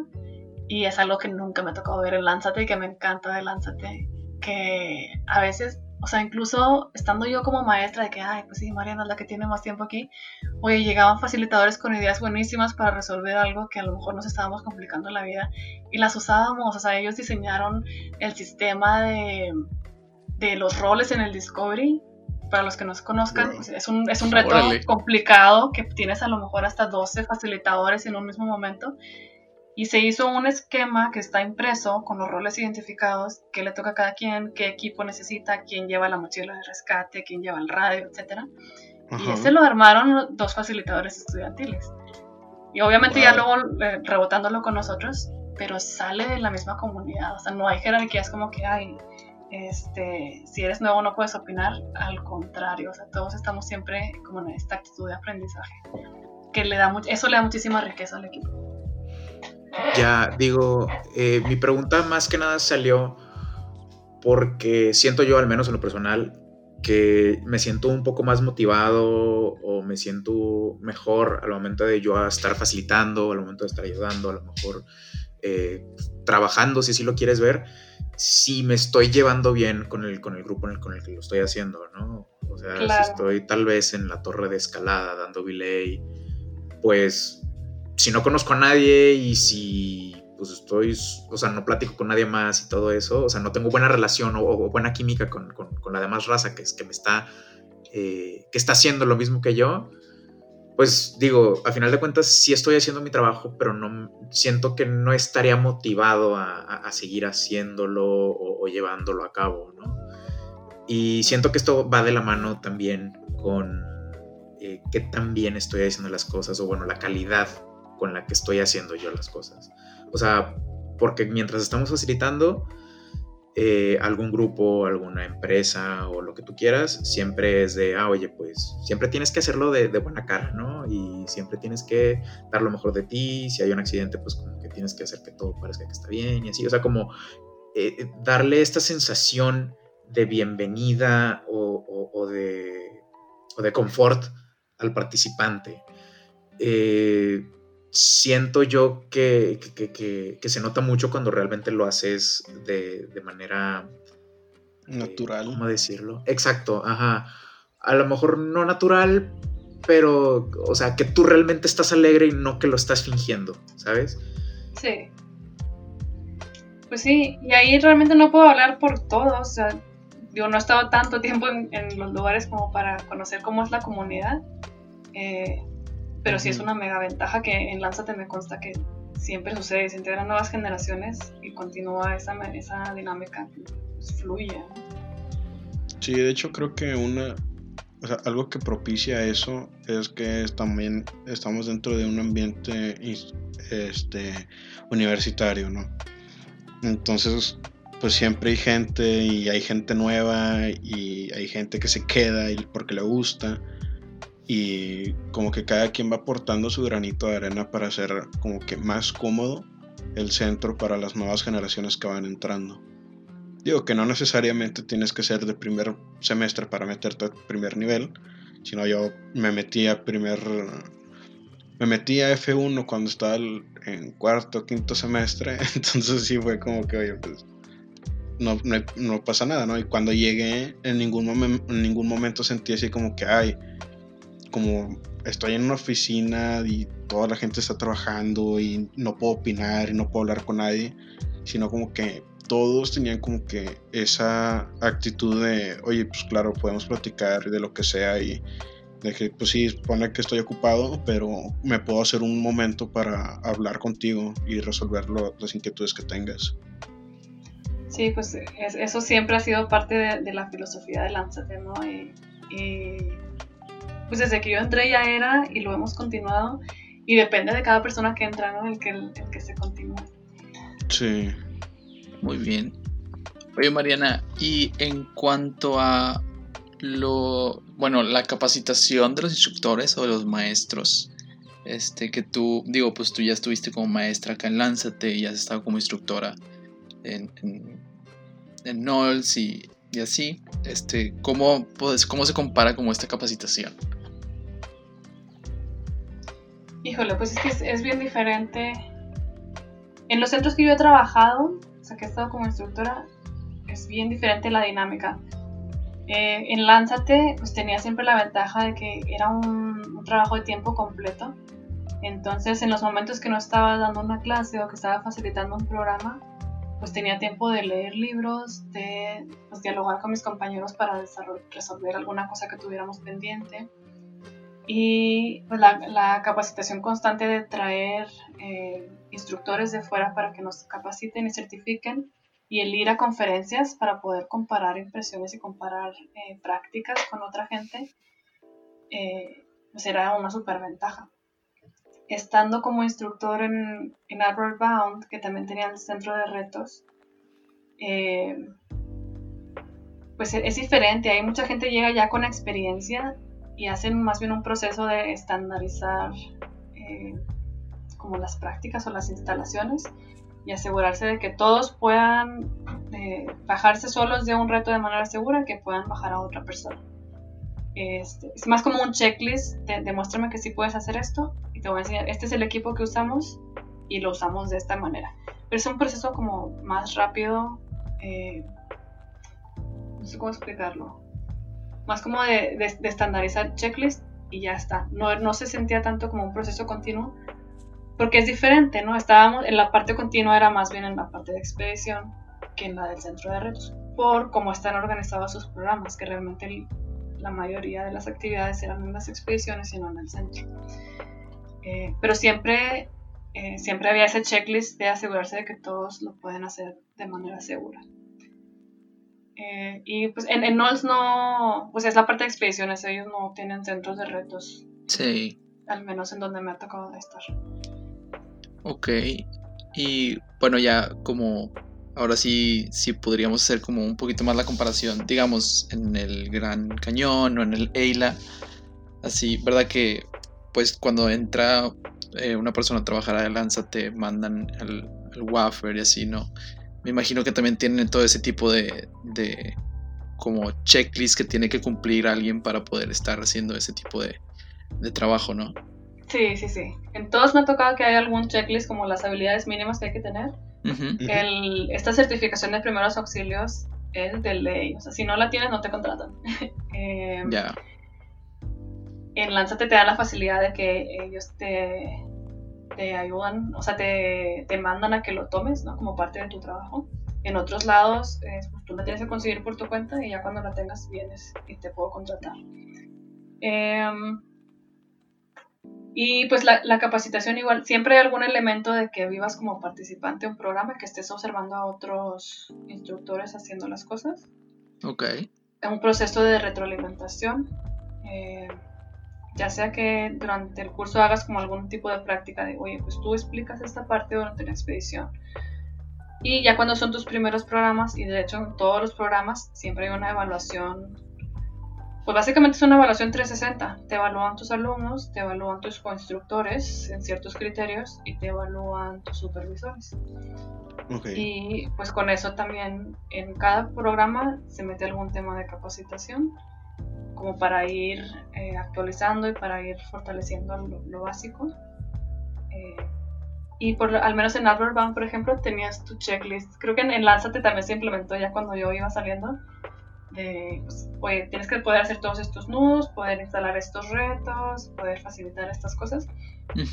y es algo que nunca me ha tocado ver en Lánzate y que me encanta de Lánzate. Que a veces, o sea, incluso estando yo como maestra de que, ay, pues sí, Mariana es la que tiene más tiempo aquí, oye, llegaban facilitadores con ideas buenísimas para resolver algo que a lo mejor nos estábamos complicando la vida y las usábamos. O sea, ellos diseñaron el sistema de, de los roles en el Discovery para los que no se conozcan, es un, es un reto complicado que tienes a lo mejor hasta 12 facilitadores en un mismo momento y se hizo un esquema que está impreso con los roles identificados, qué le toca a cada quien, qué equipo necesita, quién lleva la mochila de rescate, quién lleva el radio, etc. Y ese lo armaron dos facilitadores estudiantiles. Y obviamente ya luego eh, rebotándolo con nosotros, pero sale de la misma comunidad. O sea, no hay jerarquías como que hay. Este, si eres nuevo no puedes opinar, al contrario, o sea, todos estamos siempre como en esta actitud de aprendizaje, que le da eso le da muchísima riqueza al equipo. Ya, digo, eh, mi pregunta más que nada salió porque siento yo, al menos en lo personal, que me siento un poco más motivado o me siento mejor al momento de yo estar facilitando, al momento de estar ayudando, a lo mejor eh, trabajando, si así lo quieres ver, si me estoy llevando bien con el, con el grupo en el, con el que lo estoy haciendo, ¿no? O sea, si estoy tal vez en la torre de escalada dando belay, pues si no conozco a nadie y si pues estoy, o sea, no platico con nadie más y todo eso, o sea, no tengo buena relación o, buena química con, la demás raza que, es, que me está, eh, que está haciendo lo mismo que yo, pues digo, a final de cuentas sí estoy haciendo mi trabajo, pero no siento que no estaría motivado a, seguir haciéndolo o, llevándolo a cabo, ¿no? Y siento que esto va de la mano también con eh, qué tan bien estoy haciendo las cosas o bueno, la calidad con la que estoy haciendo yo las cosas. O sea, porque mientras estamos facilitando eh, algún grupo, alguna empresa o lo que tú quieras, siempre es de, ah, oye, pues siempre tienes que hacerlo de, buena cara, ¿no? Y siempre tienes que dar lo mejor de ti. Si hay un accidente, pues como que tienes que hacer que todo parezca que está bien y así. O sea, como eh, eh, darle esta sensación de bienvenida o, de, o de confort al participante. Eh, siento yo que, se nota mucho cuando realmente lo haces de, manera... Eh, natural. ¿Cómo decirlo? Exacto, ajá. A lo mejor no natural, pero, o sea, que tú realmente estás alegre y no que lo estás fingiendo, ¿sabes? Sí. Pues sí, y ahí realmente no puedo hablar por todos, o sea, yo no he estado tanto tiempo en, en los lugares como para conocer cómo es la comunidad. Eh, pero sí es una mega ventaja que en Lánzate me consta que siempre sucede, se integran nuevas generaciones y continúa esa, esa dinámica, pues, fluye. Sí, de hecho creo que una, algo que propicia eso es que también estamos dentro de un ambiente este, universitario, ¿no? Entonces, pues siempre hay gente y hay gente nueva y hay gente que se queda porque le gusta y como que cada quien va aportando su granito de arena para hacer como que más cómodo el centro para las nuevas generaciones que van entrando. Digo que no necesariamente tienes que ser de primer semestre para meterte a primer nivel, sino yo me metí a primer me metí a F1 cuando estaba en cuarto quinto semestre, entonces sí fue como que, oye, pues no, no, pasa nada, ¿no? Y cuando llegué, en ningún, en ningún momento sentí así como que, ay, como estoy en una oficina y toda la gente está trabajando y no puedo opinar y no puedo hablar con nadie, sino como que todos tenían como que esa actitud de, oye, pues claro, podemos platicar de lo que sea y de que, pues sí, pone que estoy ocupado, pero me puedo hacer un momento para hablar contigo y resolver las inquietudes que tengas. Sí, pues eso siempre ha sido parte de, la filosofía de Lánzate, ¿no? Pues desde que yo entré ya era y lo hemos continuado y depende de cada persona que entra, ¿no? El que, el, que se continúe. Sí. Muy bien. Oye, Mariana, y en cuanto a lo, bueno, la capacitación de los instructores o de los maestros, este, que tú, digo, pues tú ya estuviste como maestra acá en Lánzate y has estado como instructora en, en, en y, y, así, este, ¿cómo, pues, ¿cómo se compara como esta capacitación? Híjole, pues es que es, bien diferente. En los centros que yo he trabajado, o sea, que he estado como instructora, es bien diferente la dinámica. Eh, en Lánzate, pues tenía siempre la ventaja de que era un, un, trabajo de tiempo completo. Entonces, en los momentos que no estaba dando una clase o que estaba facilitando un programa, pues tenía tiempo de leer libros, de pues, dialogar con mis compañeros para resolver alguna cosa que tuviéramos pendiente. Y pues, la, capacitación constante de traer eh, instructores de fuera para que nos capaciten y certifiquen y el ir a conferencias para poder comparar impresiones y comparar eh, prácticas con otra gente, eh, pues era una superventaja estando como instructor en, en Bound, que también tenía el centro de retos, eh, pues e-, es diferente. Hay mucha gente llega ya con experiencia y hacen más bien un proceso de estandarizar eh, como las prácticas o las instalaciones y asegurarse de que todos puedan eh, bajarse solos de un reto de manera segura que puedan bajar a otra persona. Este, es más como un checklist, demuéstrame que sí puedes hacer esto y te voy a enseñar, este es el equipo que usamos y lo usamos de esta manera. Pero es un proceso como más rápido, eh, no sé cómo explicarlo, más como de, estandarizar checklist y ya está. No, no se sentía tanto como un proceso continuo porque es diferente, ¿no? Estábamos en la parte continua, era más bien en la parte de expedición que en la del centro de retos, por cómo están organizados sus programas, que realmente la mayoría de las actividades eran en las expediciones y no en el centro. Eh, pero siempre, eh, siempre había ese checklist de asegurarse de que todos lo pueden hacer de manera segura. Eh, y pues en, en NOLS no, pues es la parte de expediciones, ellos no tienen centros de retos. Sí. Al menos en donde me ha tocado estar. Ok. Y bueno, ya como ahora sí, sí podríamos hacer como un poquito más la comparación, digamos, en el Gran Cañón o en el Eila. Así, ¿verdad? Que pues cuando entra eh, una persona a trabajar a Lanza te mandan al, wafer y así, ¿no? Me imagino que también tienen todo ese tipo de, de como checklist que tiene que cumplir alguien para poder estar haciendo ese tipo de, de trabajo, ¿no? Sí, sí, sí. En todos me ha tocado que haya algún checklist como las habilidades mínimas que hay que tener esta certificación de primeros auxilios es de ley. O sea, si no la tienes, no te contratan. Em, ya. En Lanzate te da la facilidad de que ellos te, te ayudan, o sea, te, te, mandan a que lo tomes, ¿no? Como parte de tu trabajo. En otros lados, eh, pues tú la tienes que conseguir por tu cuenta y ya cuando la tengas vienes y te puedo contratar. Eh, y pues la, capacitación igual, siempre hay algún elemento de que vivas como participante de un programa, que estés observando a otros instructores haciendo las cosas. Ok. Un proceso de retroalimentación. Eh, ya sea que durante el curso hagas como algún tipo de práctica de, oye, pues tú explicas esta parte durante la expedición. Y ya cuando son tus primeros programas, y de hecho en todos los programas siempre hay una evaluación, pues básicamente es una evaluación 360. Te evalúan tus alumnos, te evalúan tus coinstructores en ciertos criterios y te evalúan tus supervisores. Y pues con eso también en cada programa se mete algún tema de capacitación como para ir eh, actualizando y para ir fortaleciendo lo, básico. Eh, y por, al menos en Outward Bound, por ejemplo, tenías tu checklist. Creo que en, en Lánzate también se implementó ya cuando yo iba saliendo. De, pues, tienes que poder hacer todos estos nudos, poder instalar estos retos, poder facilitar estas cosas.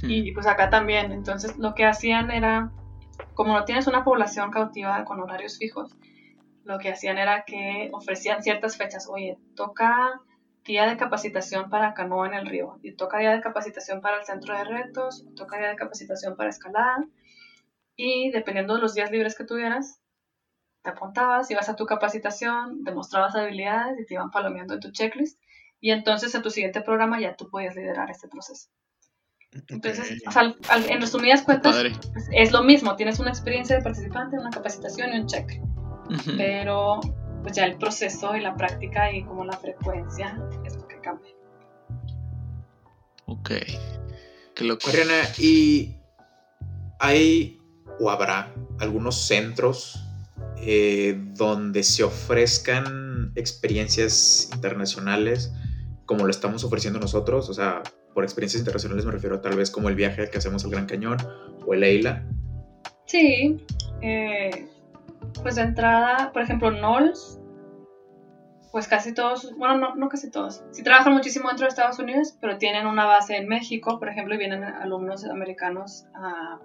Y pues acá también. Entonces lo que hacían era, como no tienes una población cautiva con horarios fijos, lo que hacían era que ofrecían ciertas fechas. Oye, toca día de capacitación para canoa en el río, y toca día de capacitación para el centro de retos, toca día de capacitación para escalada, y dependiendo de los días libres que tuvieras, te apuntabas, ibas a tu capacitación, demostrabas habilidades y te iban palomeando en tu checklist, y entonces en tu siguiente programa ya tú podías liderar este proceso. Entonces, en resumidas cuentas, es lo mismo, tienes una experiencia de participante, una capacitación y un check. Pero pues ya el proceso y la práctica y como la frecuencia es lo que cambia. Ok. Qué loco. Mariana, ¿y hay o habrá algunos centros eh, donde se ofrezcan experiencias internacionales como lo estamos ofreciendo nosotros? O sea, por experiencias internacionales me refiero a tal vez como el viaje que hacemos al Gran Cañón o el EILA. Sí, eh, pues de entrada, por ejemplo, NOLS, pues casi todos, bueno, no, no casi todos, sí trabajan muchísimo dentro de Estados Unidos, pero tienen una base en México, por ejemplo, y vienen alumnos americanos a,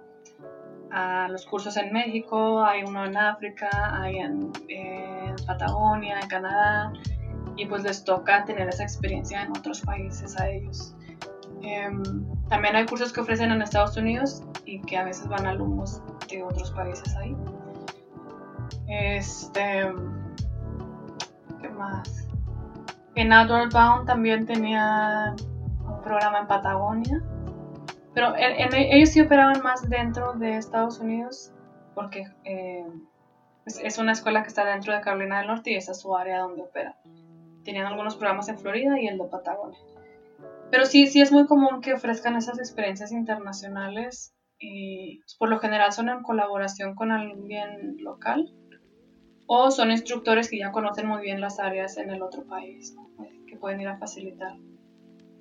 los cursos en México, hay uno en África, hay en, Patagonia, en Canadá, y pues les toca tener esa experiencia en otros países a ellos. Em, también hay cursos que ofrecen en Estados Unidos y que a veces van alumnos de otros países ahí. Este. ¿Qué más? En Outward Bound también tenía un programa en Patagonia. Pero ellos sí operaban más dentro de Estados Unidos porque eh, es, una escuela que está dentro de Carolina del Norte y esa es su área donde opera. Tenían algunos programas en Florida y el de Patagonia. Pero sí, sí es muy común que ofrezcan esas experiencias internacionales y pues, por lo general son en colaboración con alguien local o son instructores que ya conocen muy bien las áreas en el otro país, que pueden ir a facilitar.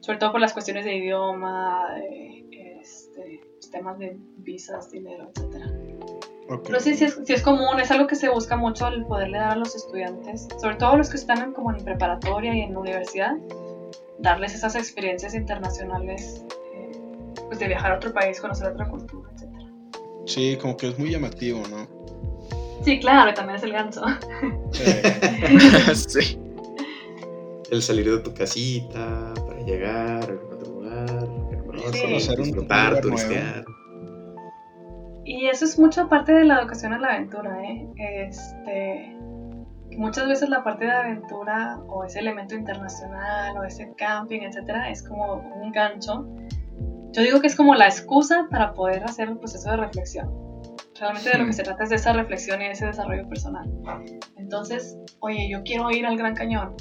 Sobre todo por las cuestiones de idioma, de, este, temas de visas, dinero, etc. Pero sí, sí es, sí es, común, es algo que se busca mucho el poderle dar a los estudiantes, sobre todo los que están en, como en preparatoria y en universidad, darles esas experiencias internacionales, eh, pues de viajar a otro país, conocer otra cultura, etc. Sí, como que es muy llamativo, ¿no? Sí, claro, también es el ganso. sí. El salir de tu casita para llegar a otro lugar, conocer, disfrutar, turistear. Y eso es mucha parte de la educación en la aventura, ¿eh? Este, muchas veces la parte de aventura o ese elemento internacional o ese camping, etcétera, es como un gancho. Yo digo que es como la excusa para poder hacer el proceso de reflexión. Realmente de lo que se trata es de esa reflexión y ese desarrollo personal. Entonces, oye, yo quiero ir al Gran Cañón.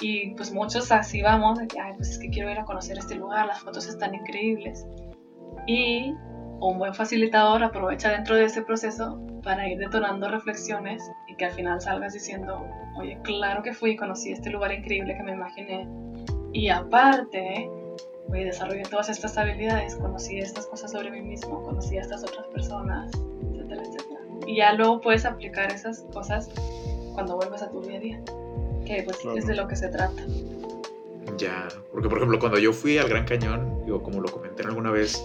Y pues muchos así vamos, de que, ay, pues es que quiero ir a conocer este lugar, las fotos están increíbles. Y un buen facilitador aprovecha dentro de ese proceso para ir detonando reflexiones y que al final salgas diciendo, oye, claro que fui y conocí este lugar increíble que me imaginé. Y aparte, oye, desarrollé todas estas habilidades, conocí estas cosas sobre mí mismo, conocí a estas otras personas, etcétera, etcétera. Y ya luego puedes aplicar esas cosas cuando vuelvas a tu día a día, que pues es de lo que se trata. Ya, porque por ejemplo, cuando yo fui al Gran Cañón, digo, como lo comenté alguna vez,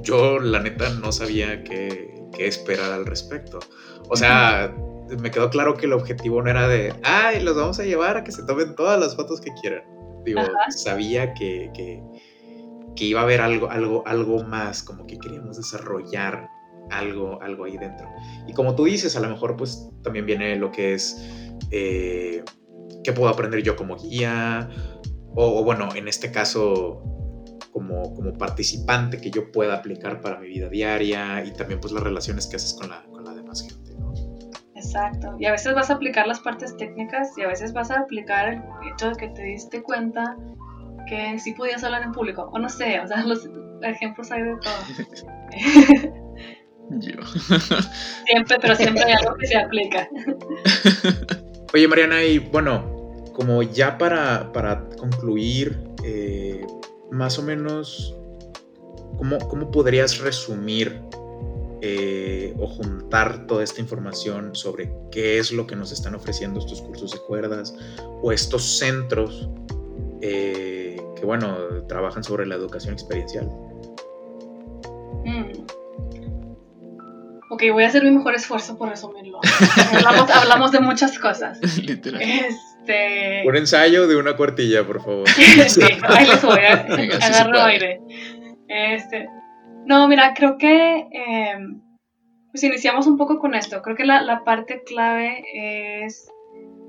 yo la neta no sabía qué, qué esperar al respecto. O sea, me quedó claro que el objetivo no era de, ay, los vamos a llevar a que se tomen todas las fotos que quieran. Digo, sabía que, que, que iba a haber algo, algo, algo más, como que queríamos desarrollar algo, algo ahí dentro. Y como tú dices, a lo mejor pues también viene lo que es, eh, ¿qué puedo aprender yo como guía? o, bueno, en este caso, como, como, participante que yo pueda aplicar para mi vida diaria y también pues las relaciones que haces con la, con la demás gente, ¿no? Exacto. Y a veces vas a aplicar las partes técnicas y a veces vas a aplicar el hecho de que te diste cuenta que sí podías hablar en público. O no sé, o sea, los ejemplos hay de todo. Yo. siempre, pero siempre hay algo que se aplica. Oye, Mariana, y bueno, como ya para, concluir, eh, más o menos, ¿cómo, cómo podrías resumir eh, o juntar toda esta información sobre qué es lo que nos están ofreciendo estos cursos de cuerdas o estos centros eh, que, bueno, trabajan sobre la educación experiencial? Mm. Ok, voy a hacer mi mejor esfuerzo por resumirlo. hablamos, de muchas cosas. Literal. Este... Un ensayo de una cuartilla, por favor. sí, ahí les voy, a, agarro aire. Este... No, mira, creo que em, pues iniciamos un poco con esto. Creo que la, la parte clave es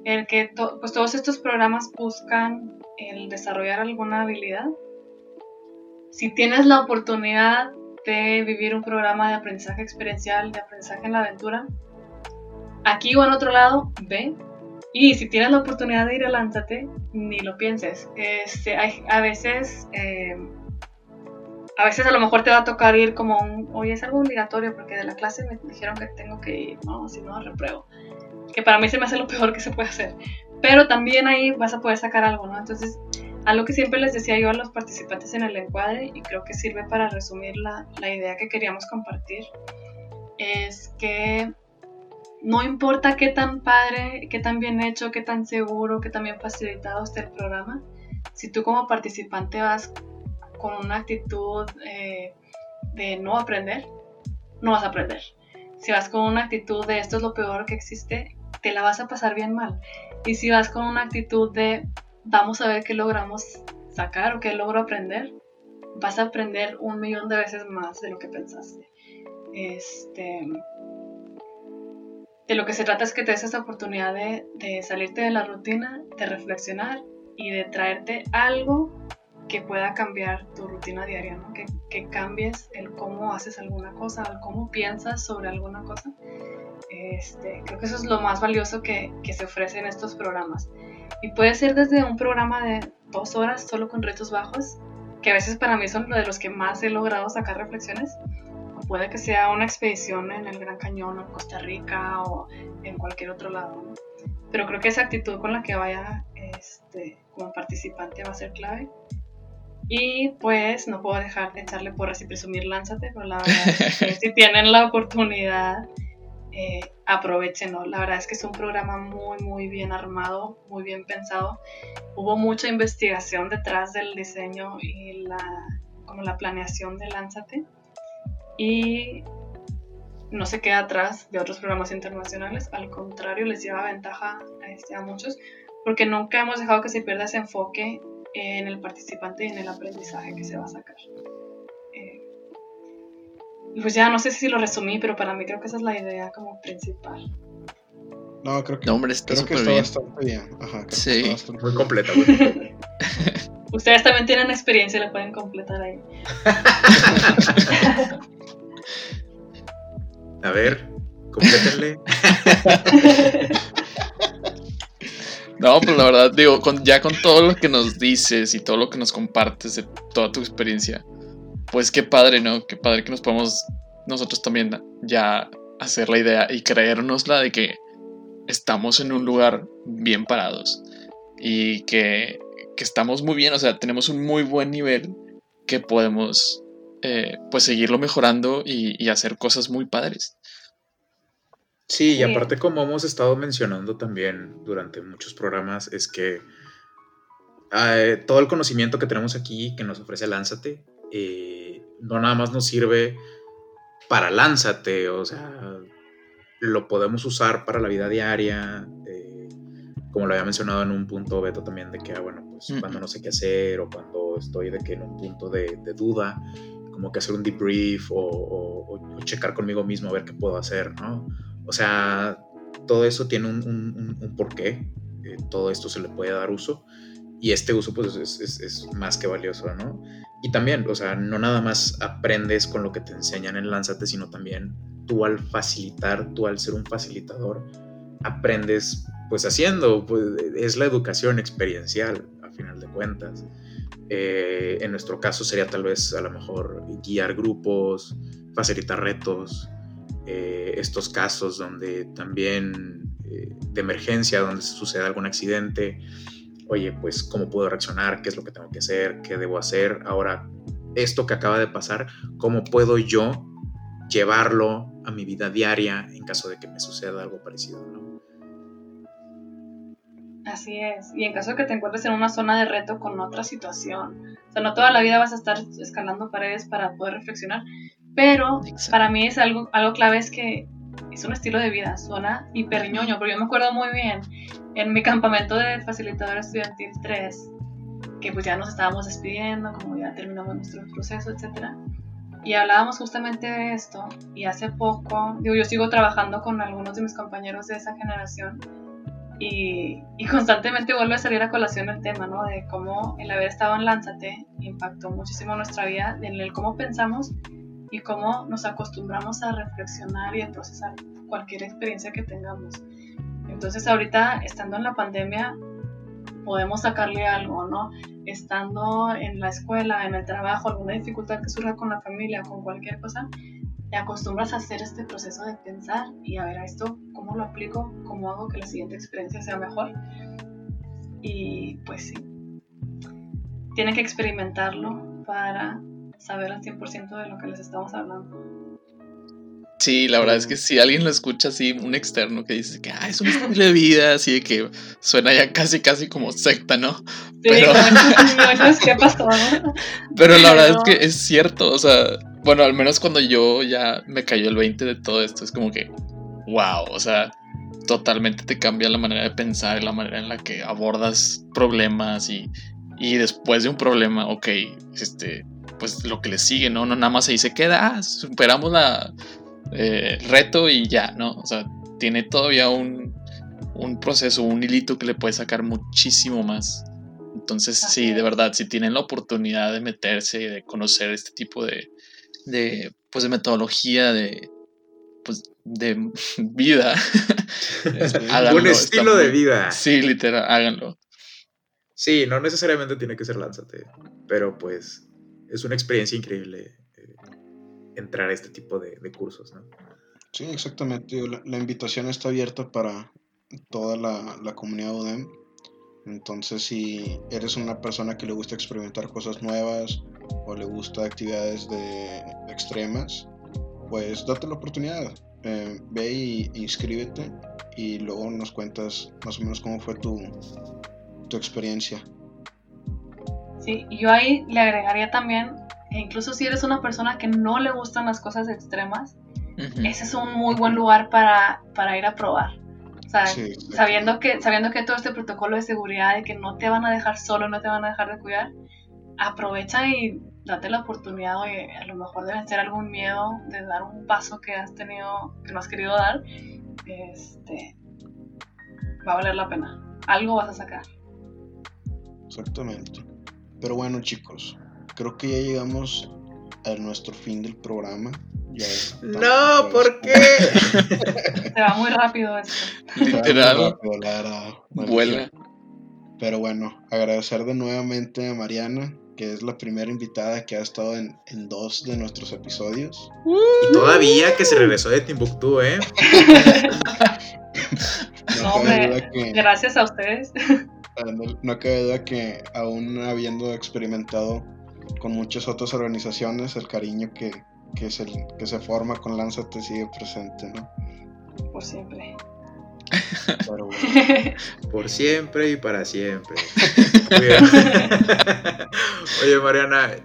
el que pues todos estos programas buscan el desarrollar alguna habilidad. Si tienes la oportunidad de vivir un programa de aprendizaje experiencial, de aprendizaje en la aventura, aquí o en otro lado, ve. Y si tienes la oportunidad de ir Lánzate, ni lo pienses. Este, hay, a veces, eh, a veces a lo mejor te va a tocar ir como un, oye, es algo obligatorio porque de la clase me dijeron que tengo que ir, no, si no, repruebo. Que para mí se me hace lo peor que se puede hacer. Pero también ahí vas a poder sacar algo, ¿no? Entonces, algo que siempre les decía yo a los participantes en el encuadre, y creo que sirve para resumir la, la idea que queríamos compartir, es que no importa qué tan padre, qué tan bien hecho, qué tan seguro, qué tan bien facilitado esté el programa, si tú como participante vas con una actitud eh, de no aprender, no vas a aprender. Si vas con una actitud de esto es lo peor que existe, te la vas a pasar bien mal. Y si vas con una actitud de vamos a ver qué logramos sacar o qué logro aprender, vas a aprender un millón de veces más de lo que pensaste. Este, de lo que se trata es que te des esa oportunidad de, de salirte de la rutina, de reflexionar y de traerte algo que pueda cambiar tu rutina diaria, ¿no? que, que, cambies el cómo haces alguna cosa, el cómo piensas sobre alguna cosa. Este, creo que eso es lo más valioso que, que se ofrece en estos programas. Y puede ser desde un programa de dos horas solo con retos bajos, que a veces para mí son de los que más he logrado sacar reflexiones. O puede que sea una expedición en el Gran Cañón o en Costa Rica o en cualquier otro lado. Pero creo que esa actitud con la que vaya este, como participante va a ser clave. Y pues no puedo dejar de echarle porras y presumir Lánzate, pero la verdad es que si tienen la oportunidad eh, aprovechenlo. La verdad es que es un programa muy, muy bien armado, muy bien pensado. Hubo mucha investigación detrás del diseño y la, como la planeación de Lánzate. Y no se queda atrás de otros programas internacionales, al contrario, les lleva ventaja a, este, a muchos, porque nunca hemos dejado que se pierda ese enfoque en el participante y en el aprendizaje que se va a sacar pues ya no sé si lo resumí, pero para mí creo que esa es la idea como principal. No, creo que, no, hombre, está creo que está bien. bastante bien. Ajá, creo sí. Que está muy completa. Muy Ustedes también tienen experiencia y la pueden completar ahí. A ver, complétenle. No, pues la verdad, digo, ya con todo lo que nos dices y todo lo que nos compartes de toda tu experiencia, pues qué padre, ¿no? Qué padre que nos podamos nosotros también ya hacer la idea y creérnosla de que estamos en un lugar bien parados y que, estamos muy bien, o sea, tenemos un muy buen nivel que podemos eh, pues seguirlo mejorando y, hacer cosas muy padres. Sí, y aparte como hemos estado mencionando también durante muchos programas, es que eh, todo el conocimiento que tenemos aquí que nos ofrece Lánzate, eh, no nada más nos sirve para lánzate, o sea, lo podemos usar para la vida diaria, eh, como lo había mencionado en un punto Beto también, de que, ah, bueno, pues cuando no sé qué hacer o cuando estoy de que en un punto de, duda, como que hacer un debrief o, checar conmigo mismo a ver qué puedo hacer, ¿no? O sea, todo eso tiene un, porqué, eh, todo esto se le puede dar uso y este uso pues es, más que valioso, ¿no? Y también, o sea, no nada más aprendes con lo que te enseñan en Lánzate, sino también tú al facilitar, tú al ser un facilitador, aprendes pues haciendo, pues es la educación experiencial a final de cuentas. Eh, en nuestro caso sería tal vez a lo mejor guiar grupos, facilitar retos, eh, estos casos donde también eh, de emergencia, donde sucede algún accidente, oye, pues cómo puedo reaccionar, qué es lo que tengo que hacer, qué debo hacer. Ahora, esto que acaba de pasar, ¿cómo puedo yo llevarlo a mi vida diaria en caso de que me suceda algo parecido? Así es. Y en caso de que te encuentres en una zona de reto con otra situación, o sea, no toda la vida vas a estar escalando paredes para poder reflexionar, pero para mí es algo, algo clave es que es un estilo de vida, suena hiper ñoño, pero yo me acuerdo muy bien en mi campamento de facilitador estudiantil 3, que pues ya nos estábamos despidiendo, como ya terminamos nuestro proceso, etcétera. Y hablábamos justamente de esto, y hace poco, digo, yo sigo trabajando con algunos de mis compañeros de esa generación, y, constantemente vuelve a salir a colación el tema, ¿no? De cómo el haber estado en Lánzate impactó muchísimo nuestra vida, en el cómo pensamos y cómo nos acostumbramos a reflexionar y a procesar cualquier experiencia que tengamos. Entonces ahorita, estando en la pandemia, podemos sacarle algo, ¿no? Estando en la escuela, en el trabajo, alguna dificultad que surja con la familia, con cualquier cosa, te acostumbras a hacer este proceso de pensar y a ver a esto, cómo lo aplico, cómo hago que la siguiente experiencia sea mejor. Y pues sí, tienen que experimentarlo para saber al 100% de lo que les estamos hablando. Sí, la verdad es que si alguien lo escucha así, un externo que dice que ah, es un estilo de vida, así de que suena ya casi, casi como secta, ¿no? Sí, pero... ¿qué pasó? pero la verdad es que es cierto, o sea, bueno, al menos cuando yo ya me cayó el 20 de todo esto, es como que, wow, o sea, totalmente te cambia la manera de pensar, la manera en la que abordas problemas y, y después de un problema, ok, este, pues lo que le sigue, ¿no? No nada más ahí se queda, ah, superamos la eh, reto y ya, ¿no? O sea, tiene todavía un, un proceso, un hilito que le puede sacar muchísimo más. Entonces, sí, de verdad, si tienen la oportunidad de meterse y de conocer este tipo de, de, pues, de metodología, de, pues, de vida. Un estilo de vida. Sí, literal, háganlo. Sí, no necesariamente tiene que ser lánzate, pero pues es una experiencia increíble eh, entrar a este tipo de, cursos, ¿no? Sí, exactamente. La, invitación está abierta para toda la, la comunidad UDEM. Entonces, si eres una persona que le gusta experimentar cosas nuevas, o le gusta actividades de extremas, pues date la oportunidad. Eh, ve y inscríbete y luego nos cuentas más o menos cómo fue tu, tu experiencia. Sí, y yo ahí le agregaría también, incluso si eres una persona que no le gustan las cosas extremas, ese es un muy buen lugar para, para ir a probar. O sea, sabiendo, que, sabiendo que todo este protocolo de seguridad, de que no te van a dejar solo, no te van a dejar de cuidar, aprovecha y date la oportunidad, de a lo mejor de vencer algún miedo, de dar un paso que has tenido, que no has querido dar, este, va a valer la pena. Algo vas a sacar. Exactamente. Pero bueno, chicos, creo que ya llegamos a nuestro fin del programa. no, ¿por qué? Se va muy rápido esto. Literal. Vuela. Pero bueno, agradecer de nuevamente a Mariana que es la primera invitada que ha estado en, dos de nuestros episodios. Y todavía que se regresó de Timbuktu, ¿eh? no, gracias a ustedes. No, cabe duda que aún habiendo experimentado con muchas otras organizaciones, el cariño que, que, es el, que se forma con Lánzate sigue presente, ¿no? Por siempre. Por siempre y para siempre. Oye, Mariana,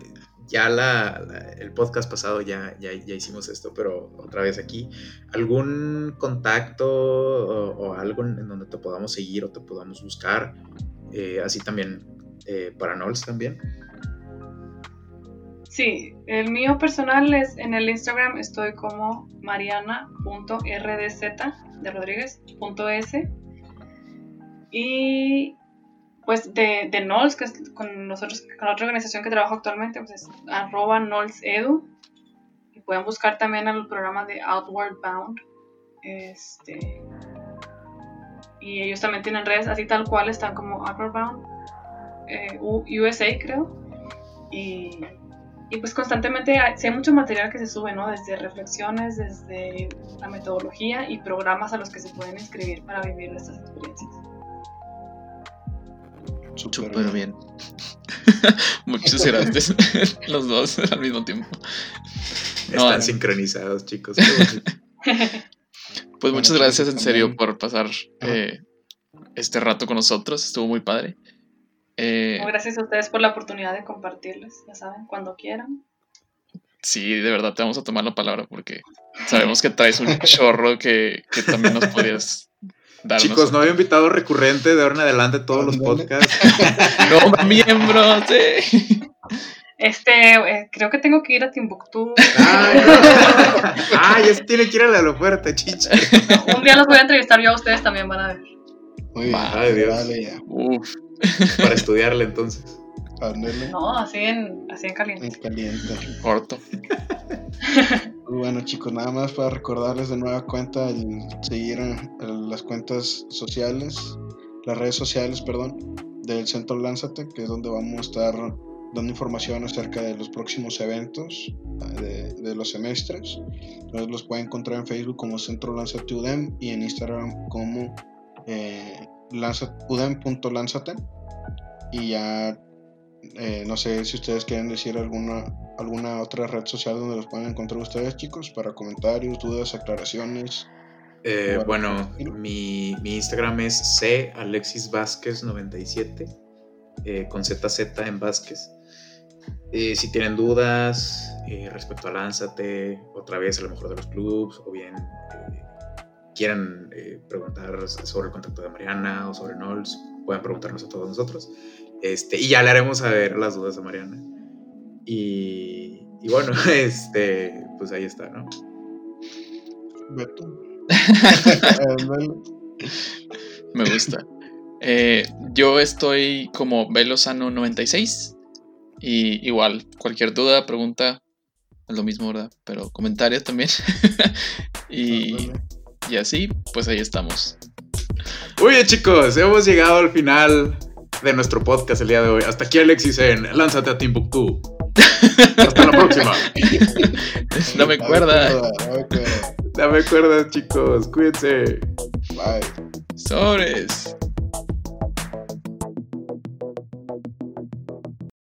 ya la, el podcast pasado ya, ya, hicimos esto, pero otra vez aquí. ¿Algún contacto o, algo en donde te podamos seguir o te podamos buscar? Eh, así también eh, para Nols también. Sí, el mío personal es en el Instagram estoy como mariana.rdz de Rodríguez.es y pues de, de NOLS, que es con nosotros, con la otra organización que trabajo actualmente, pues es arroba NOLSEDU. Y pueden buscar también el programa de Outward Bound. Este, y ellos también tienen redes así tal cual, están como Outward Bound, eh, USA creo. Y, y pues constantemente hay, hay, mucho material que se sube, ¿no? Desde reflexiones, desde la metodología y programas a los que se pueden inscribir para vivir estas experiencias. Súper bien. Muchas gracias. Los dos al mismo tiempo. Están no, sincronizados, chicos. pues muchas gracias en serio por pasar eh, este rato con nosotros. Estuvo muy padre. Eh, gracias a ustedes por la oportunidad de compartirles. Ya saben, cuando quieran. Sí, de verdad te vamos a tomar la palabra porque sabemos que traes un chorro que, que también nos podías Chicos, no había invitado recurrente de ahora en adelante todos los podcasts. no, miembros, sí. Este, eh, creo que tengo que ir a Timbuktu. Ay, no. ya se tiene que ir al aeropuerto, chicha. un día los voy a entrevistar yo a ustedes también van a ver. Muy bien. Ay, Dios. Vale, ya. Uf. Para estudiarle entonces. No, así en, así en caliente. En caliente. Corto. bueno chicos, nada más para recordarles de nueva cuenta el seguir las cuentas sociales, las redes sociales, perdón, del Centro Lánzate, que es donde vamos a estar dando información acerca de los próximos eventos de, de los semestres. Entonces los pueden encontrar en Facebook como Centro Lánzate UDEM y en Instagram como eh, udem.lánzate. Y ya eh, no sé si ustedes quieren decir alguna, alguna otra red social donde los pueden encontrar ustedes, chicos, para comentarios, dudas, aclaraciones. Eh, bueno, mi, mi, Instagram es C Alexis Vázquez 97 eh, con ZZ en Vázquez. si tienen dudas respecto a Lánzate, otra vez a lo mejor de los clubs, o bien quieran preguntar sobre el contacto de Mariana o sobre Nols, pueden preguntarnos a todos nosotros. Este, y ya le haremos saber las dudas a Mariana. Y, y bueno, este, pues ahí está, ¿no? Me gusta. Eh, yo estoy como Velosano96. Y igual, cualquier duda, pregunta, es lo mismo, ¿verdad? Pero comentarios también. y, y así, pues ahí estamos. Muy bien, chicos, hemos llegado al final de nuestro podcast el día de hoy. Hasta aquí Alexis en Lánzate a Timbuktu. Hasta la próxima. No me acuerda. No me acuerda, chicos. Cuídense. Bye. Sobres.